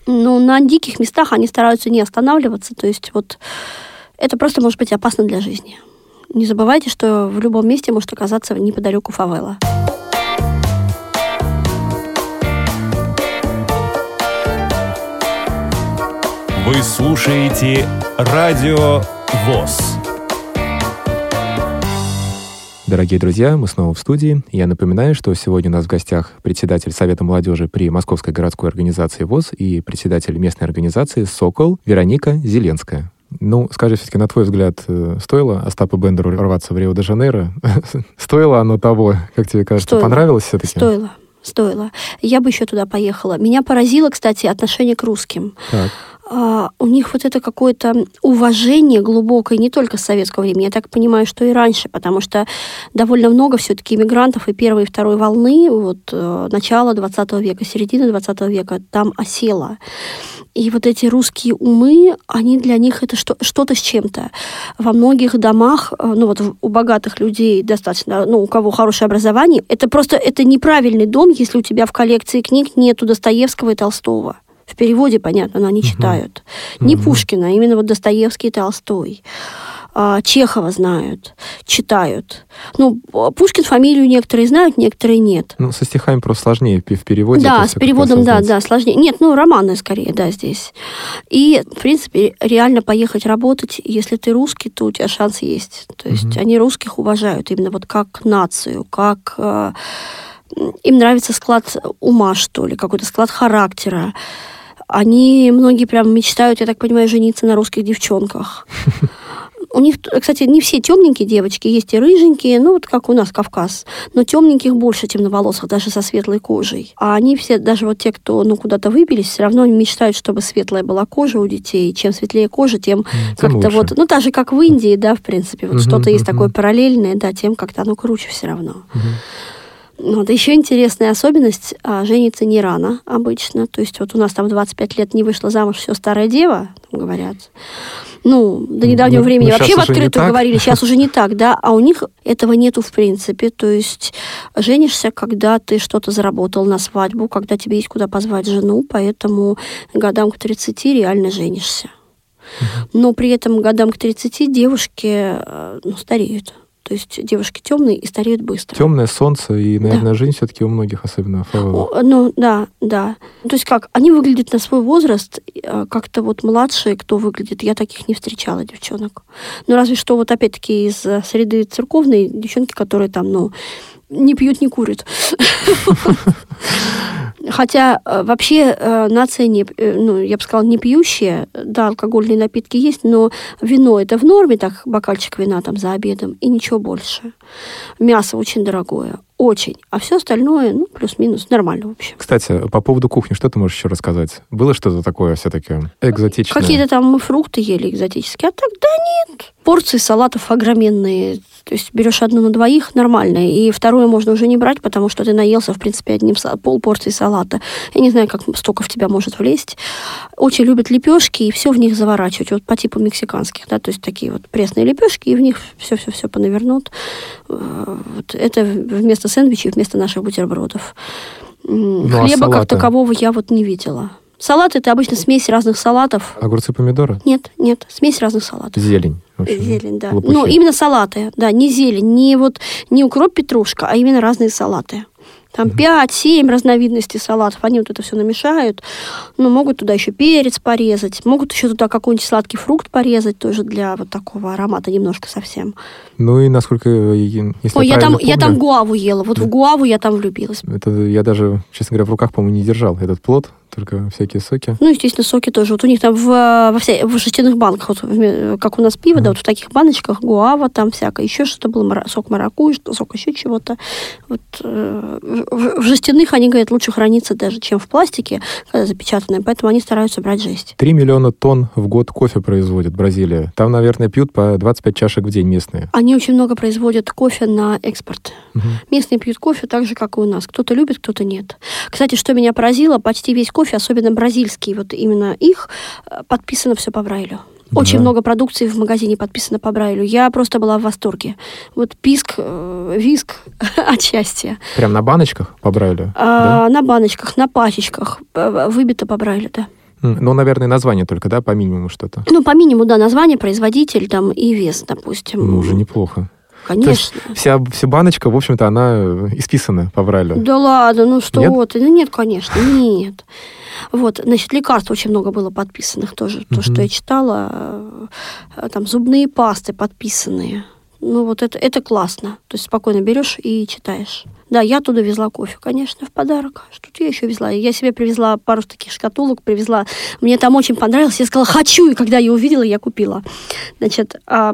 Но на диких местах они стараются не останавливаться. То есть вот это просто может быть опасно для жизни. Не забывайте, что в любом месте может оказаться неподалеку фавела. Вы слушаете Радио ВОЗ. Дорогие друзья, мы снова в студии. Я напоминаю, что сегодня у нас в гостях председатель Совета молодежи при Московской городской организации ВОЗ и председатель местной организации «Сокол» Вероника Зеленская. Ну, скажи, все-таки, на твой взгляд, э, стоило Остапу Бендеру рваться в Рио-де-Жанейро? *laughs* Стоило оно того, как тебе кажется? Стоило. Понравилось все-таки? Стоило. Стоило. Я бы еще туда поехала. Меня поразило, кстати, отношение к русским. Так. А, у них вот это какое-то уважение глубокое не только с советского времени, я так понимаю, что и раньше, потому что довольно много все-таки иммигрантов и первой, и второй волны, вот э, начала 20 века, середина 20 века там осело. И вот эти русские умы, они для них это что, что-то с чем-то. Во многих домах, э, ну вот у богатых людей достаточно, ну у кого хорошее образование, это просто это неправильный дом, если у тебя в коллекции книг нету Достоевского и Толстого. В переводе, понятно, но они читают. Не Мгм. Пушкина, а именно вот Достоевский и Толстой. А, Чехова знают, читают. Ну, Пушкин фамилию некоторые знают, некоторые нет. Ну, со стихами просто сложнее в переводе. Да, с переводом, да, да, сложнее. Нет, ну, романы скорее, да, здесь. И, в принципе, реально поехать работать, если ты русский, то у тебя шанс есть. То есть Мгм. они русских уважают именно вот как нацию, как... им нравится склад ума, что ли, какой-то склад характера. Они, многие прям мечтают, я так понимаю, жениться на русских девчонках. У них, кстати, не все темненькие девочки, есть и рыженькие, ну вот как у нас Кавказ, но темненьких больше темноволосых, даже со светлой кожей. А они все, даже вот те, кто ну куда-то выбились, все равно мечтают, чтобы светлая была кожа у детей. Чем светлее кожа, тем М, тем как-то вот, ну так же, как в Индии, да, в принципе, вот Мгм, что-то есть мгм. такое параллельное, да, тем как-то оно круче все равно. Мгм. Вот. Еще интересная особенность, а, женится не рано обычно. То есть вот у нас там в 25 лет не вышла замуж все старая дева, говорят. Ну, до недавнего Ну, времени ну, вообще в открытую говорили, сейчас уже не так, да, а у них этого нету в принципе. То есть женишься, когда ты что-то заработал на свадьбу, когда тебе есть куда позвать жену, поэтому годам к 30 реально женишься. Но при этом годам к 30 девушки э, ну, стареют. То есть девушки темные и стареют быстро. Темное солнце и, наверное, жизнь все-таки у многих, особенно в Ну, да, да. То есть как, они выглядят на свой возраст, э, как-то вот младшие, кто выглядит, я таких не встречала девчонок. Ну, разве что вот опять-таки из э, среды церковной девчонки, которые там, ну, не пьют, не курят. *laughs* *laughs* *laughs* Хотя э, вообще э, нация, не, э, ну, я бы сказала, не пьющая. Да, алкогольные напитки есть, но вино это в норме, так, бокальчик вина там за обедом, и ничего больше. Мясо очень дорогое, очень. А все остальное, ну, плюс-минус, нормально вообще. Кстати, по поводу кухни, что ты можешь еще рассказать? Было что-то такое все-таки экзотичное? Какие-то там мы фрукты ели экзотические, а так да нет. Порции салатов огроменные. То есть берешь одну на двоих, нормально, и второе можно уже не брать, потому что ты наелся, в принципе, одним пол порции салата. Я не знаю, как столько в тебя может влезть. Очень любят лепешки, и все в них заворачивать, вот по типу мексиканских, да, то есть такие вот пресные лепешки, и в них все-все-все понавернут. Э, вот это вместо сэндвичей, вместо наших бутербродов. Ну, а Хлеба как салаты? такового я вот не видела. Салат это обычно смесь разных салатов. Огурцы, помидоры? Нет, нет, смесь разных салатов. Зелень. Общем, Зелень, да. лопухи. Ну, именно салаты, да, не зелень, не вот не укроп петрушка, а именно разные салаты. Там 5-7 разновидностей салатов. Они вот это все намешают. Ну, могут туда еще перец порезать. Могут еще туда какой-нибудь сладкий фрукт порезать, тоже для вот такого аромата немножко совсем. Ну и насколько, э, если Ой, я правильно там, я там помню, гуаву ела. Вот в гуаву я там влюбилась. Это я даже, честно говоря, в руках, по-моему, не держал этот плод, только всякие соки. Ну, естественно, соки тоже. Вот у них там в, во вся, в жестяных банках, вот, как у нас пиво, да, вот в таких баночках гуава там всякое, еще что-то было, мара- сок маракуйя, что- сок еще чего-то. Вот, э, в, в жестяных, они говорят, лучше хранится даже, чем в пластике, когда запечатанное, поэтому они стараются брать жесть. 3 миллиона тонн в год кофе производит Бразилия. Там, наверное, пьют по 25 чашек в день местные. Они очень много производят кофе на экспорт. Мгм. Местные пьют кофе так же, как и у нас. Кто-то любит, кто-то нет. Кстати, что меня поразило, почти весь кофе, особенно бразильский, вот именно их, э, подписано все по Брайлю. Очень Да. много продукции в магазине подписано по Брайлю. Я просто была в восторге. Вот писк, э, виск *laughs* от счастья. Прям на баночках по Брайлю? А, На баночках, на пачечках э, выбито по Брайлю, да. Ну, наверное, название только, да, по минимуму что-то. Ну, по минимуму, да, название, производитель там и вес, допустим. Ну, уже неплохо. То есть Конечно. вся, вся баночка, в общем-то, она э, исписана по Брайлю. Да ладно, ну что Нет? ты? Ну нет, конечно, нет. Вот, значит, лекарств очень много было подписанных тоже. То, что я читала, э, там зубные пасты подписанные. Ну вот это, это классно. То есть спокойно берешь и читаешь. Да, я туда везла кофе, конечно, в подарок. Что-то я еще везла. Я себе привезла пару таких шкатулок, привезла. Мне там очень понравилось. Я сказала, хочу. И когда я увидела, я купила. Значит, а,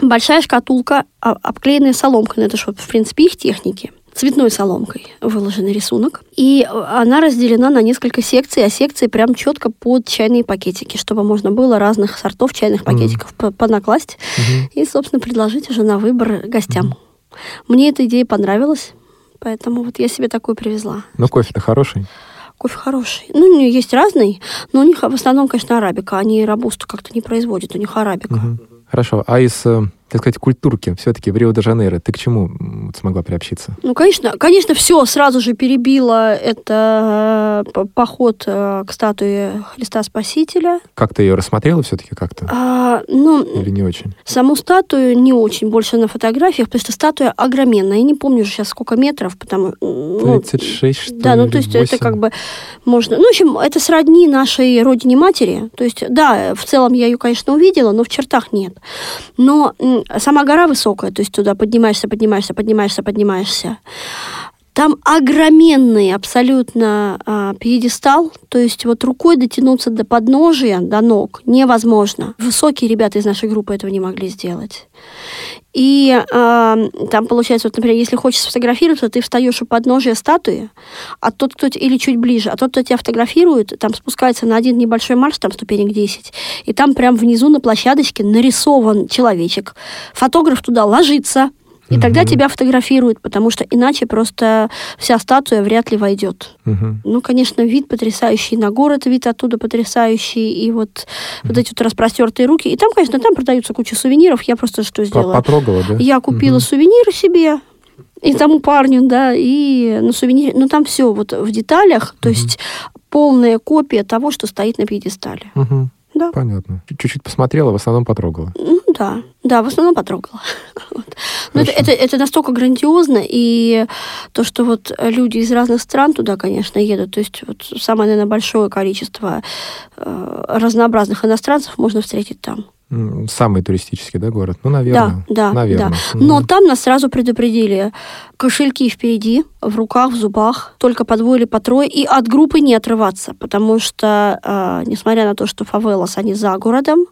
большая шкатулка, а, обклеенная соломкой. Ну, это же, вот, в принципе, их техники. Цветной соломкой выложенный рисунок. И э, она разделена на несколько секций, а секции прям четко под чайные пакетики, чтобы можно было разных сортов чайных пакетиков по- понакласть Мгм. и, собственно, предложить уже на выбор гостям. Мне эта идея понравилась, поэтому вот я себе такую привезла. Ну, кофе-то хороший. Кофе хороший. Ну, у нее есть разный, но у них в основном, конечно, арабика. Они рабусту как-то не производят, у них арабика. Мгм. Хорошо. А из, э, так сказать, культурки все-таки в Рио-де-Жанейро ты к чему смогла приобщиться? Ну, конечно, конечно, все сразу же перебило это э, поход э, к статуе Христа Спасителя. Как ты ее рассмотрела все-таки как-то? А, ну, Или не очень? саму статую не очень, больше на фотографиях, потому что статуя огроменная. Я не помню сейчас сколько метров, потому... ну, 36, что Да, ну то есть это 8? как бы можно... Ну, в общем, это сродни нашей родине-матери. То есть, да, в целом я ее, конечно, увидела, но в чертах нет. Но сама гора высокая, то есть туда поднимаешься, поднимаешься, поднимаешься, поднимаешься. Там огроменный абсолютно а, пьедестал, то есть вот рукой дотянуться до подножия, до ног невозможно. Высокие ребята из нашей группы этого не могли сделать. И а, там получается, вот, например, если хочешь сфотографироваться, ты встаешь у подножия статуи, а тот, кто или чуть ближе, а тот, кто тебя фотографирует, там спускается на один небольшой марш, там ступенек 10, и там прям внизу на площадочке нарисован человечек. Фотограф туда ложится, и тогда Мгм. тебя фотографируют, потому что иначе просто вся статуя вряд ли войдет. Мгм. Ну, конечно, вид потрясающий, на город вид оттуда потрясающий, и вот, вот эти вот распростертые руки. И там, конечно, там продаются куча сувениров. Я просто что сделала? Потрогала, да? Я купила Мгм. сувениры себе и тому парню, да, и на сувенире, ну там все вот в деталях, то Мгм. есть полная копия того, что стоит на пьедестале. Мгм. Да. Понятно. Чуть-чуть посмотрела, в основном потрогала. Ну да, да, в основном потрогала. *laughs* Вот. Но это, Хорошо. это, это настолько грандиозно, и то, что вот люди из разных стран туда, конечно, едут, то есть вот самое, наверное, большое количество э, разнообразных иностранцев можно встретить там. Самый туристический, да, город? Ну, наверное. Да, да, Наверное. да. Но Мгм. там нас сразу предупредили. Кошельки впереди, в руках, в зубах, только по двое или по трое, и от группы не отрываться, потому что, э, несмотря на то, что фавелас, они за городом,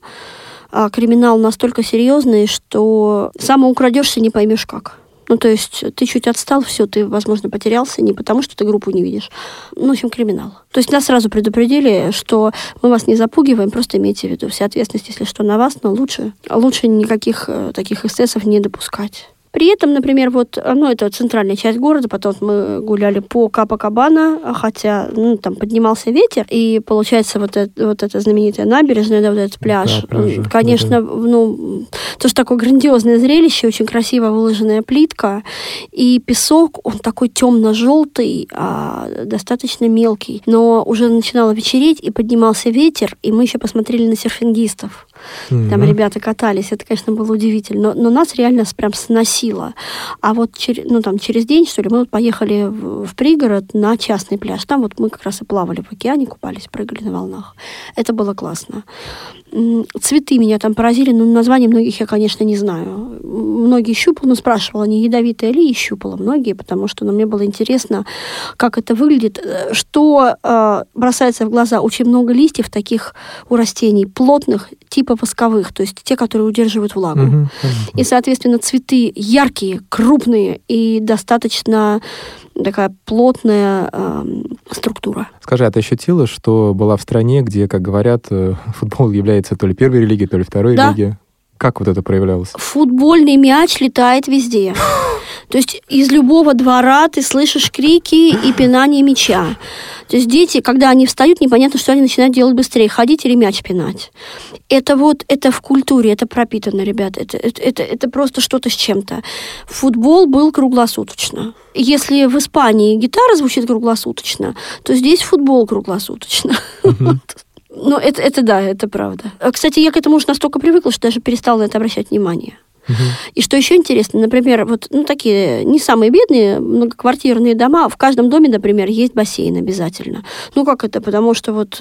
а криминал настолько серьезный, что самоукрадешься не поймешь как. Ну, то есть ты чуть отстал, все, ты, возможно, потерялся не потому, что ты группу не видишь. Ну, в общем, криминал. То есть нас сразу предупредили, что мы вас не запугиваем, просто имейте в виду вся ответственность, если что, на вас, но лучше, лучше никаких э, таких эксцессов не допускать. При этом, например, вот, ну, это центральная часть города, потом мы гуляли по Капакабана, хотя, ну, там поднимался ветер, и получается вот, это, вот эта знаменитая набережная, да, вот этот пляж, Да, пляжи. конечно, ну, тоже такое грандиозное зрелище, очень красиво выложенная плитка, и песок, он такой темно-желтый, а, достаточно мелкий, но уже начинало вечереть, и поднимался ветер, и мы еще посмотрели на серфингистов. Там Мгм. ребята катались, это, конечно, было удивительно. Но, но нас реально прям сносило. А вот через, ну, там, через день, что ли, мы вот поехали в, в пригород на частный пляж. Там вот мы как раз и плавали в океане, купались, прыгали на волнах. Это было классно. Цветы меня там поразили, но названий многих я, конечно, не знаю. Многие щупала, но спрашивала, не ядовитые ли, и щупала многие, потому что ну, мне было интересно, как это выглядит. Э, Что э, бросается в глаза? Очень много листьев таких у растений, плотных, типа восковых, то есть те, которые удерживают влагу. Понятно. И, соответственно, цветы яркие, крупные и достаточно такая плотная эм, структура. Скажи, а ты ощутила, что была в стране, где, как говорят, э, футбол *laughs* является то ли первой религией, то ли второй Да. религией? Как вот это проявлялось? Футбольный мяч летает везде. *gasps* То есть из любого двора ты слышишь крики и пинание мяча. То есть дети, когда они встают, непонятно, что они начинают делать быстрее, ходить или мяч пинать. Это вот, это в культуре, это пропитано, ребят. Это, это, это, это просто что-то с чем-то. Футбол был круглосуточно. Если в Испании гитара звучит круглосуточно, то здесь футбол круглосуточно. *laughs* Ну, это, это да, это правда. А, Кстати, я к этому уже настолько привыкла, что даже перестала на это обращать внимание. И что еще интересно, например, вот ну, такие не самые бедные многоквартирные дома, в каждом доме, например, есть бассейн обязательно. Ну как это? Потому что вот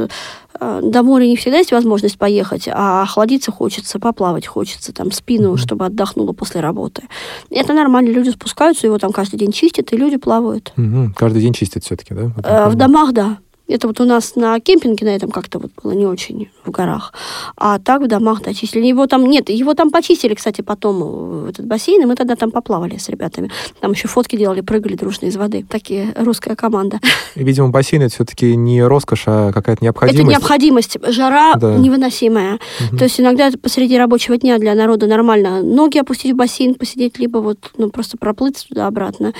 э, до моря не всегда есть возможность поехать, а охладиться хочется, поплавать хочется, там спину, чтобы отдохнула после работы. Это нормально, люди спускаются, его там каждый день чистят, и люди плавают. Мгм. Каждый день чистят все-таки, да? Э, В домах, да. Это вот у нас на кемпинге на этом как-то вот было не очень в горах. А так в домах дочистили. Его там нет, его там почистили, кстати, потом э, этот бассейн, и мы тогда там поплавали с ребятами. Там еще фотки делали, прыгали дружно из воды. Такие русская команда. И, Видимо, бассейн это все-таки не роскошь, а какая-то необходимость. Это необходимость. Жара Да. невыносимая. То есть иногда посреди рабочего дня для народа нормально ноги опустить в бассейн, посидеть, либо вот ну, просто проплыть туда-обратно.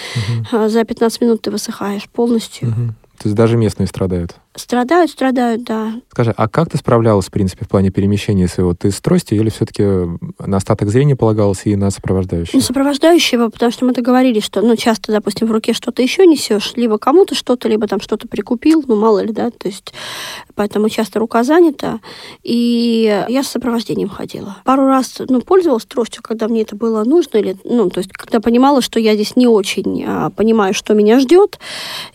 А За 15 минут ты высыхаешь полностью. Мгм. То есть даже местные страдают. Страдают, страдают, да. Скажи, а как ты справлялась, в принципе, в плане перемещения своего? Ты с тростью или все-таки на остаток зрения полагалась и на сопровождающего? Ну, сопровождающего, потому что мы договорились, что, ну, часто, допустим, в руке что-то еще несешь, либо кому-то что-то, либо там что-то прикупил, ну, мало ли, да, то есть, поэтому часто рука занята, и я с сопровождением ходила. Пару раз, ну, пользовалась тростью, когда мне это было нужно, или, ну, то есть, когда понимала, что я здесь не очень а, понимаю, что меня ждет,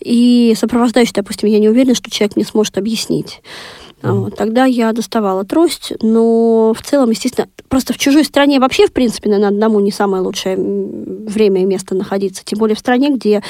и сопровождающий, допустим, я не уверена, что человек мне сможет объяснить. А Вот, тогда я доставала трость, но в целом, естественно, просто в чужой стране вообще, в принципе, наверное, одному не самое лучшее время и место находиться. Тем более в стране, где,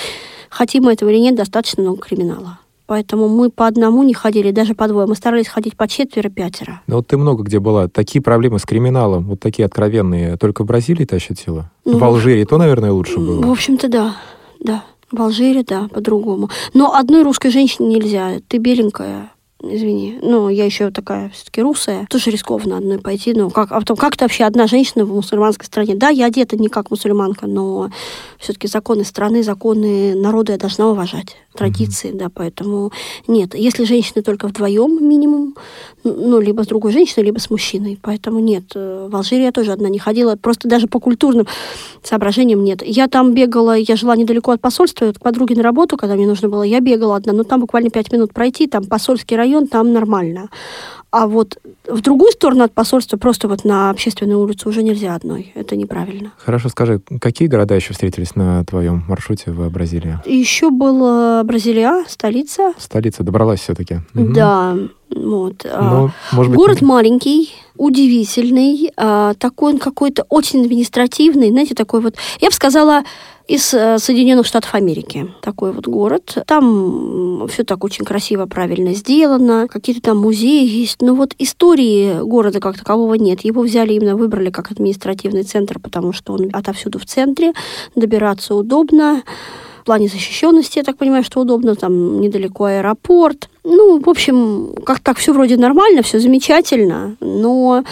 хотим мы этого или нет, достаточно много криминала. Поэтому мы по одному не ходили, даже по двое. Мы старались ходить по четверо-пятеро. Ну вот ты много где была. Такие проблемы с криминалом, вот такие откровенные, только в Бразилии ты ощутила? Ну, в Алжире то, наверное, лучше В было. общем-то, да, да. В Алжире, да, по-другому. Но одной русской женщине нельзя. Ты беленькая, извини. Ну, я еще такая все-таки русая. Тоже рискованно одной пойти. Ну, как, а потом, как ты вообще одна женщина в мусульманской стране? Да, я одета не как мусульманка, но все-таки законы страны, законы народа я должна уважать. Традиции, да, поэтому нет. Если женщины только вдвоем минимум, ну, либо с другой женщиной, либо с мужчиной. Поэтому нет. В Алжире я тоже одна не ходила. Просто даже по культурным соображениям нет. Я там бегала, я жила недалеко от посольства, вот к подруге на работу, когда мне нужно было, я бегала одна, но там буквально пять минут пройти, там посольский район, там нормально. А вот в другую сторону от посольства, просто вот на общественную улицу уже нельзя одной. Это неправильно. Хорошо, скажи, какие города еще встретились на твоем маршруте в Бразилии? Еще была Бразилия, столица. Столица добралась все-таки. Да, вот. а, Ну, может быть, Город маленький, удивительный, а, такой он какой-то очень административный, знаете, такой вот, я бы сказала, из э, Соединенных Штатов Америки. Такой вот город. Там все так очень красиво, правильно сделано. Какие-то там музеи есть. Но вот истории города как такового нет. Его взяли именно, выбрали как административный центр, потому что он отовсюду в центре. Добираться удобно. В плане защищенности, я так понимаю, что удобно, там недалеко аэропорт. Ну, в общем, как так все вроде нормально, все замечательно, но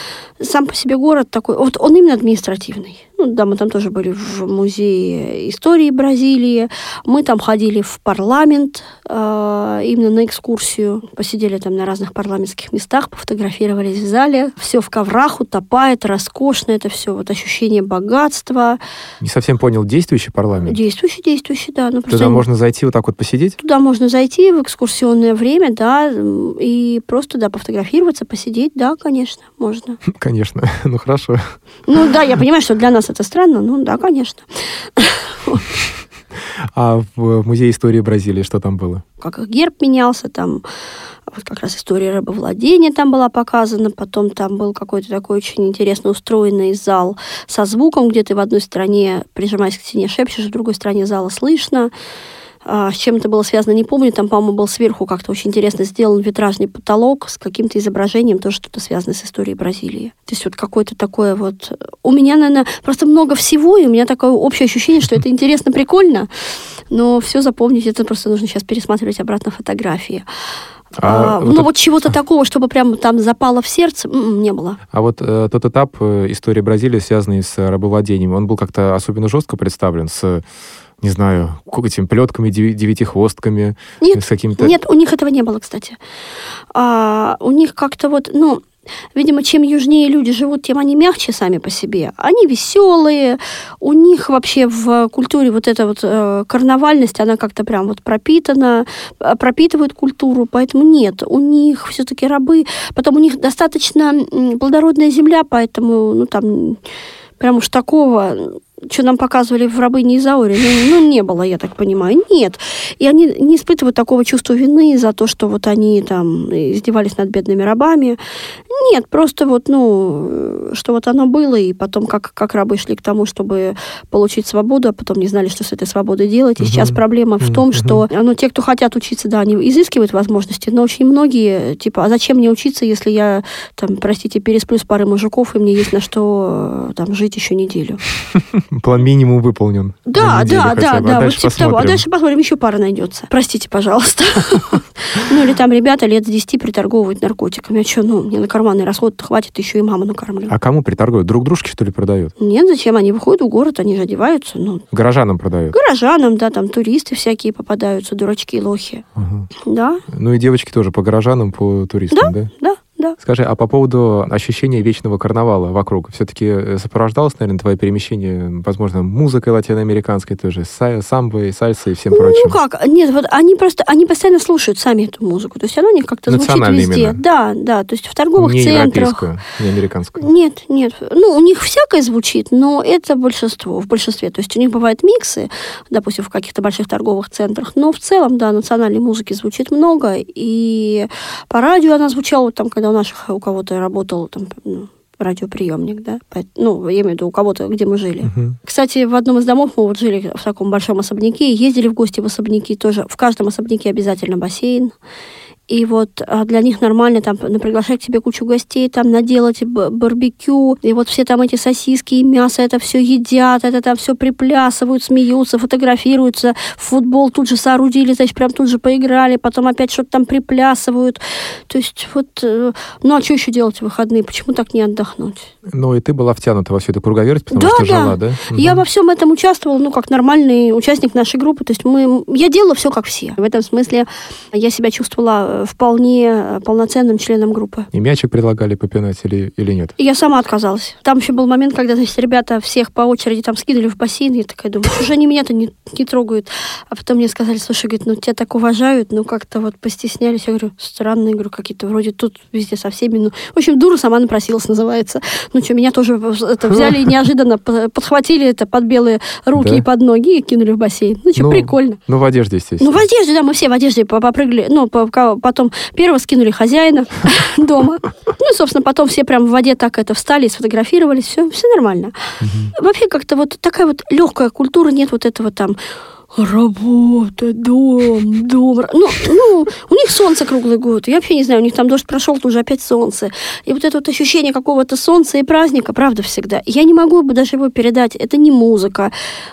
сам по себе город такой, вот он именно административный. Ну, да, мы там тоже были в музее истории Бразилии, мы там ходили в парламент э, именно на экскурсию, посидели там на разных парламентских местах, пофотографировались в зале, все в коврах утопает, роскошно это все, вот ощущение богатства. Не совсем понял, действующий парламент? Действующий, действующий, да. Ну, Туда можно зайти вот так вот посидеть? Туда можно зайти в экскурсионное время, да, и просто, да, пофотографироваться, посидеть, да, конечно, можно. *laughs* Конечно, *laughs* ну хорошо. Ну да, я понимаю, что для нас это странно, ну да, конечно. А в Музее истории Бразилии что там было? Как герб менялся, там вот как раз история рабовладения там была показана, потом там был какой-то такой очень интересно устроенный зал со звуком, где ты в одной стороне, прижимаясь к стене, шепчешь, в другой стороне зала слышно. А, с чем это было связано, не помню. Там, по-моему, был сверху как-то очень интересно сделан витражный потолок с каким-то изображением, тоже что-то связанное с историей Бразилии. То есть вот какое-то такое вот... У меня, наверное, просто много всего, и у меня такое общее ощущение, что это *laughs* интересно, прикольно, но все запомнить, это просто нужно сейчас пересматривать обратно фотографии. А, а, вот ну, это... вот чего-то *laughs* такого, чтобы прям там запало в сердце, м-м, не было. А вот э, тот этап э, истории Бразилии, связанный с рабовладением, он был как-то особенно жестко представлен с не знаю, этими плетками, девятихвостками, нет, с каким-то... Нет, у них этого не было, кстати. А, у них как-то вот, ну, Видимо, чем южнее люди живут, тем они мягче сами по себе. Они веселые, у них вообще в культуре вот эта вот э, карнавальность, она как-то прям вот пропитана, э, пропитывает культуру, поэтому нет, у них все-таки рабы, потом у них достаточно плодородная земля, поэтому, ну, там, прям уж такого что нам показывали в «Рабыне Изауре», ну, ну, не было, я так понимаю. Нет. И они не испытывают такого чувства вины за то, что вот они там издевались над бедными рабами. Нет, просто вот, ну, что вот оно было, и потом как, как рабы шли к тому, чтобы получить свободу, а потом не знали, что с этой свободой делать. И сейчас проблема в том, что, ну, те, кто хотят учиться, да, они изыскивают возможности, но очень многие, типа, а зачем мне учиться, если я, там, простите, пересплю с парой мужиков, и мне есть на что, там, жить еще неделю. *laughs* План минимум выполнен. Да, да, да, а да, вот типа того. А дальше посмотрим, еще пара найдется. Простите, пожалуйста. *laughs* Ну, или там ребята лет с 10 приторговывают наркотиками. А что, ну, мне на карманный расход хватит, еще и маму накормлю. А кому приторговывают? Друг дружке, что ли, продают? Нет, зачем? Они выходят в город, они же одеваются. Ну, Горожанам продают? Горожанам, да, там туристы всякие попадаются, дурачки лохи. Да. Ну и девочки тоже по горожанам, по туристам, да? Да, да. Да. Скажи, а по поводу ощущения вечного карнавала вокруг, все-таки э, сопровождалось, наверное, твое перемещение, возможно, музыкой латиноамериканской тоже, самбой, сальсой и всем прочим? Ну как, нет, вот они просто, они постоянно слушают сами эту музыку, то есть она у них как-то звучит везде. Именно. Да, да, то есть в торговых не центрах. не американскую. Нет, нет, ну у них всякое звучит, но это большинство, в большинстве, то есть у них бывают миксы, допустим, в каких-то больших торговых центрах, но в целом, да, национальной музыки звучит много, и по радио она звучала там, когда у наших у кого-то работал там, ну, радиоприемник, да, ну, я имею в виду у кого-то, где мы жили. Uh-huh. Кстати, в одном из домов мы вот жили в таком большом особняке, ездили в гости в особняки тоже. В каждом особняке обязательно бассейн. И вот а для них нормально там приглашать к себе кучу гостей, там наделать барбекю, и вот все там эти сосиски и мясо, это все едят, это там все приплясывают, смеются, фотографируются, футбол тут же соорудили, значит, прям тут же поиграли, потом опять что-то там приплясывают. То есть вот, э, ну а что еще делать в выходные? Почему так не отдохнуть? Ну и ты была втянута во всю эту круговерть, потому да, что да. жила, да? Я угу. во всем этом участвовала, ну, как нормальный участник нашей группы. То есть мы, я делала все как все. В этом смысле я себя чувствовала вполне э, полноценным членом группы. И мячик предлагали попинать или, или нет? И я сама отказалась. Там еще был момент, когда, значит, ребята всех по очереди там скидывали в бассейн. Я такая думаю, уже они меня-то не, не трогают. А потом мне сказали, слушай, говорит, ну тебя так уважают, ну как-то вот постеснялись. Я говорю, странно, я говорю, какие-то вроде тут везде со всеми. Ну, в общем, дура сама напросилась, называется. Ну что, меня тоже это взяли и неожиданно подхватили это под белые руки да? и под ноги и кинули в бассейн. Ну что, ну, прикольно. Ну в одежде, естественно. Ну в одежде, да, мы все в одежде попрыгали, ну, по, потом первого скинули хозяина *laughs* дома. Ну, собственно, потом все прям в воде так это встали, сфотографировались, все, все нормально. Вообще как-то вот такая вот легкая культура, нет вот этого там работа, дом, дом. Ну, ну, у них солнце круглый год. Я вообще не знаю, у них там дождь прошел, тут уже опять солнце. И вот это вот ощущение какого-то солнца и праздника, правда, всегда. Я не могу бы даже его передать. Это не музыка.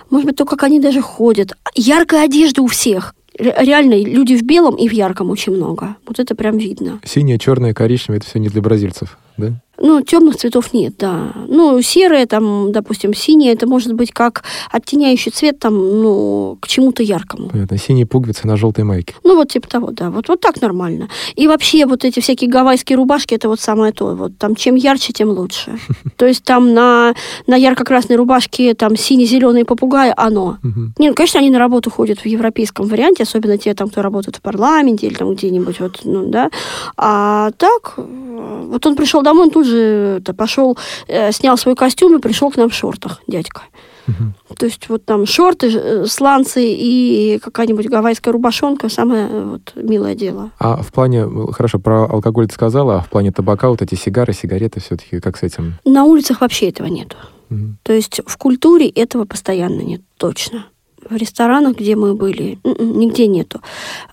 Может быть, то, как они даже ходят. Яркая одежда у всех. Реально, люди в белом и в ярком очень много. Вот это прям видно. Синее, черное, коричневое, это все не для бразильцев, да? Ну, темных цветов нет, да. Ну, серое, там, допустим, синее, это может быть как оттеняющий цвет, там, ну, к чему-то яркому. Понятно. Синие пуговицы на желтой майке. Ну, вот типа того, да. Вот, вот так нормально. И вообще вот эти всякие гавайские рубашки, это вот самое то. Вот там чем ярче, тем лучше. *laughs* То есть там на, на ярко-красной рубашке там сине-зеленый попугай, оно. Не, ну, конечно, они на работу ходят в европейском варианте, особенно те, там, кто работает в парламенте или там где-нибудь, вот, ну, да. А так, вот он пришел домой, он тут же это, пошел, э, снял свой костюм и пришел к нам в шортах, дядька. Угу. То есть вот там шорты, э, сланцы и какая-нибудь гавайская рубашонка самое э, вот милое дело. А в плане, хорошо, про алкоголь ты сказала, а в плане табака вот эти сигары, сигареты все-таки как с этим? На улицах вообще этого нет. Угу. То есть в культуре этого постоянно нет, точно в ресторанах, где мы были, нигде нету.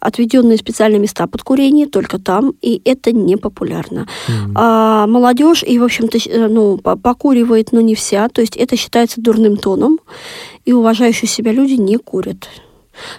Отведенные специальные места под курение только там, и это не популярно. Mm-hmm. А молодежь, и, в общем-то, э, ну, покуривает, но не вся, то есть это считается дурным тоном, и уважающие себя люди не курят.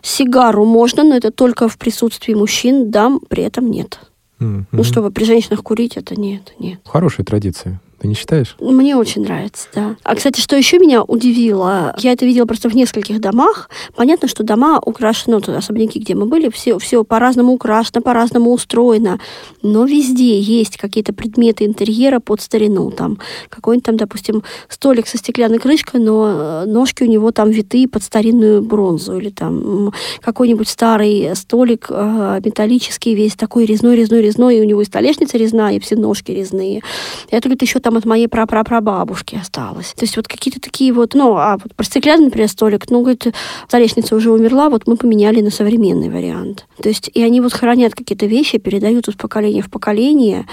Сигару можно, но это только в присутствии мужчин, дам при этом нет. Mm-hmm. Ну, чтобы при женщинах курить, это нет, нет. Хорошая традиция. Ты не считаешь? Мне очень нравится, да. А, кстати, что еще меня удивило, я это видела просто в нескольких домах. Понятно, что дома украшены, ну, особняки, где мы были, все, все по-разному украшено, по-разному устроено. Но везде есть какие-то предметы интерьера под старину. Там какой-нибудь там, допустим, столик со стеклянной крышкой, но э, ножки у него там витые под старинную бронзу. Или там какой-нибудь старый столик э, металлический, весь такой резной, резной, резной, и у него и столешница резная, и все ножки резные. Это говорит, еще там от моей прапрапрабабушки осталось. То есть вот какие-то такие вот, ну, а вот про стеклянный, например, столик, ну, говорит, столешница уже умерла, вот мы поменяли на современный вариант. То есть и они вот хранят какие-то вещи, передают из поколения в поколение.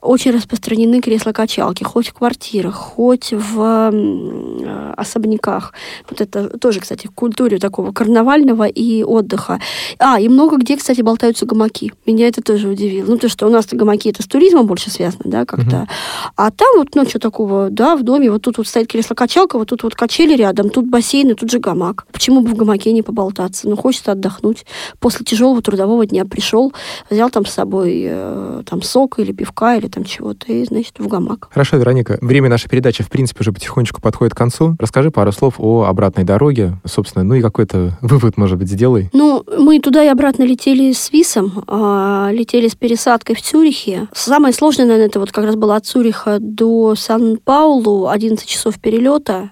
Очень распространены кресла-качалки, хоть в квартирах, хоть в э, особняках. Вот это тоже, кстати, в культуре такого карнавального и отдыха. А, и много где, кстати, болтаются гамаки. Меня это тоже удивило. Ну, то, что у нас гамаки это с туризмом больше связано, да, как-то. Uh-huh. А там вот, ну, что такого, да, в доме, вот тут вот стоит кресло-качалка, вот тут вот качели рядом, тут бассейн и тут же гамак. Почему бы в гамаке не поболтаться? Ну, хочется отдохнуть. После тяжелого трудового дня пришел, взял там с собой э, там сок или пивка или там чего-то, и, значит, в гамак. Хорошо, Вероника, время нашей передачи, в принципе, уже потихонечку подходит к концу. Расскажи пару слов о обратной дороге, собственно, ну и какой-то *laughs* вывод, может быть, сделай. Ну, мы туда и обратно летели с Висом, э, летели с пересадкой в Цюрихе. Самое сложное, наверное, это вот как раз было от Цюриха до Сан-Паулу, 11 часов перелета.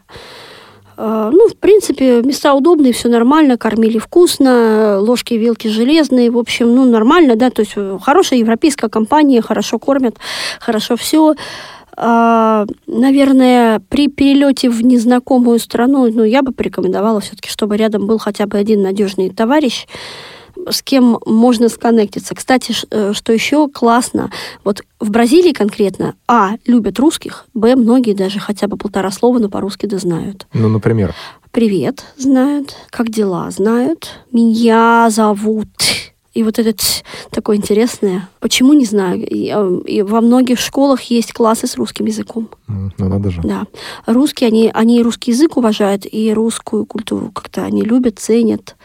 А, ну, в принципе, места удобные, все нормально, кормили вкусно, ложки вилки железные, в общем, ну, нормально, да, то есть э, хорошая европейская компания, хорошо кормят, хорошо все. А, наверное, при перелете в незнакомую страну, ну, я бы порекомендовала все-таки, чтобы рядом был хотя бы один надежный товарищ, с кем можно сконнектиться. Кстати, э, что еще классно, вот в Бразилии конкретно, а, любят русских, б, многие даже хотя бы полтора слова, но по-русски да знают. Ну, например? Привет знают, как дела знают, меня зовут и вот этот такое интересное. Почему, не знаю. И, э, и во многих школах есть классы с русским языком. Ну, надо же. Да. Русские, они, они русский язык уважают и русскую культуру как-то они любят, ценят.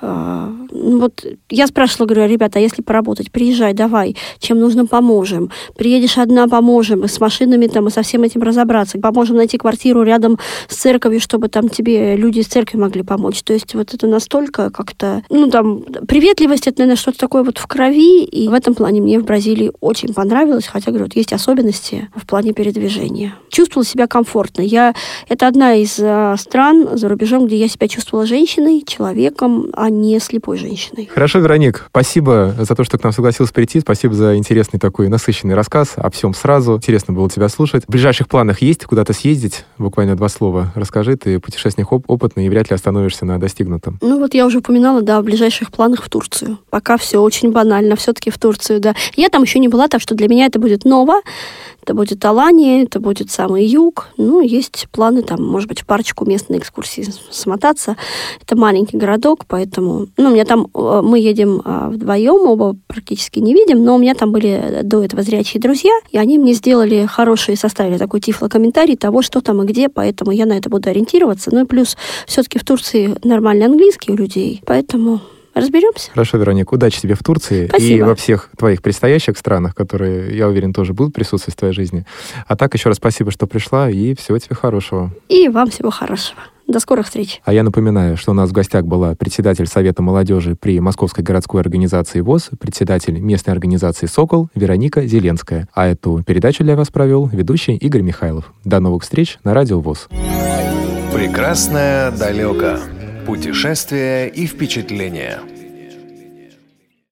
А, ну вот я спрашивала, говорю, ребята, а если поработать, приезжай, давай, чем нужно, поможем. Приедешь одна, поможем, и с машинами там, и со всем этим разобраться. Поможем найти квартиру рядом с церковью, чтобы там тебе люди из церкви могли помочь. То есть вот это настолько как-то, ну там, приветливость, это, наверное, что-то такое вот в крови, и в этом плане мне в Бразилии очень понравилось, хотя, говорю, вот есть особенности в плане передвижения. Чувствовала себя комфортно. Я, это одна из э, стран за рубежом, где я себя чувствовала женщиной, человеком, а не слепой женщиной. Хорошо, Вероник, спасибо за то, что к нам согласилась прийти. Спасибо за интересный такой насыщенный рассказ о всем сразу. Интересно было тебя слушать. В ближайших планах есть куда-то съездить? Буквально два слова. Расскажи, ты путешественник оп- опытный и вряд ли остановишься на достигнутом. Ну вот я уже упоминала, да, в ближайших планах в Турцию. Пока все очень банально, все-таки в Турцию, да. Я там еще не была, так что для меня это будет ново. Это будет Алания, это будет самый юг. Ну, есть планы там, может быть, в парочку мест на экскурсии смотаться. Это маленький городок, поэтому... Ну, у меня там... э, Мы едем а, вдвоем, оба практически не видим, но у меня там были до этого зрячие друзья, и они мне сделали хороший, составили такой тифлокомментарий того, что там и где, поэтому я на это буду ориентироваться. Ну и плюс все-таки в Турции нормальный английский у людей, поэтому разберемся. Хорошо, Вероник, удачи тебе в Турции и Спасибо. во всех твоих предстоящих странах, которые, я уверен, тоже будут присутствовать в твоей жизни. А так, еще раз спасибо, что пришла, и всего тебе хорошего. И вам всего хорошего. До скорых встреч. А я напоминаю, что у нас в гостях была председатель Совета молодежи при Московской городской организации ВОЗ, председатель местной организации «Сокол» Вероника Зеленская. А эту передачу для вас провел ведущий Игорь Михайлов. До новых встреч на Радио ВОЗ. Прекрасное далеко. Путешествия и впечатления.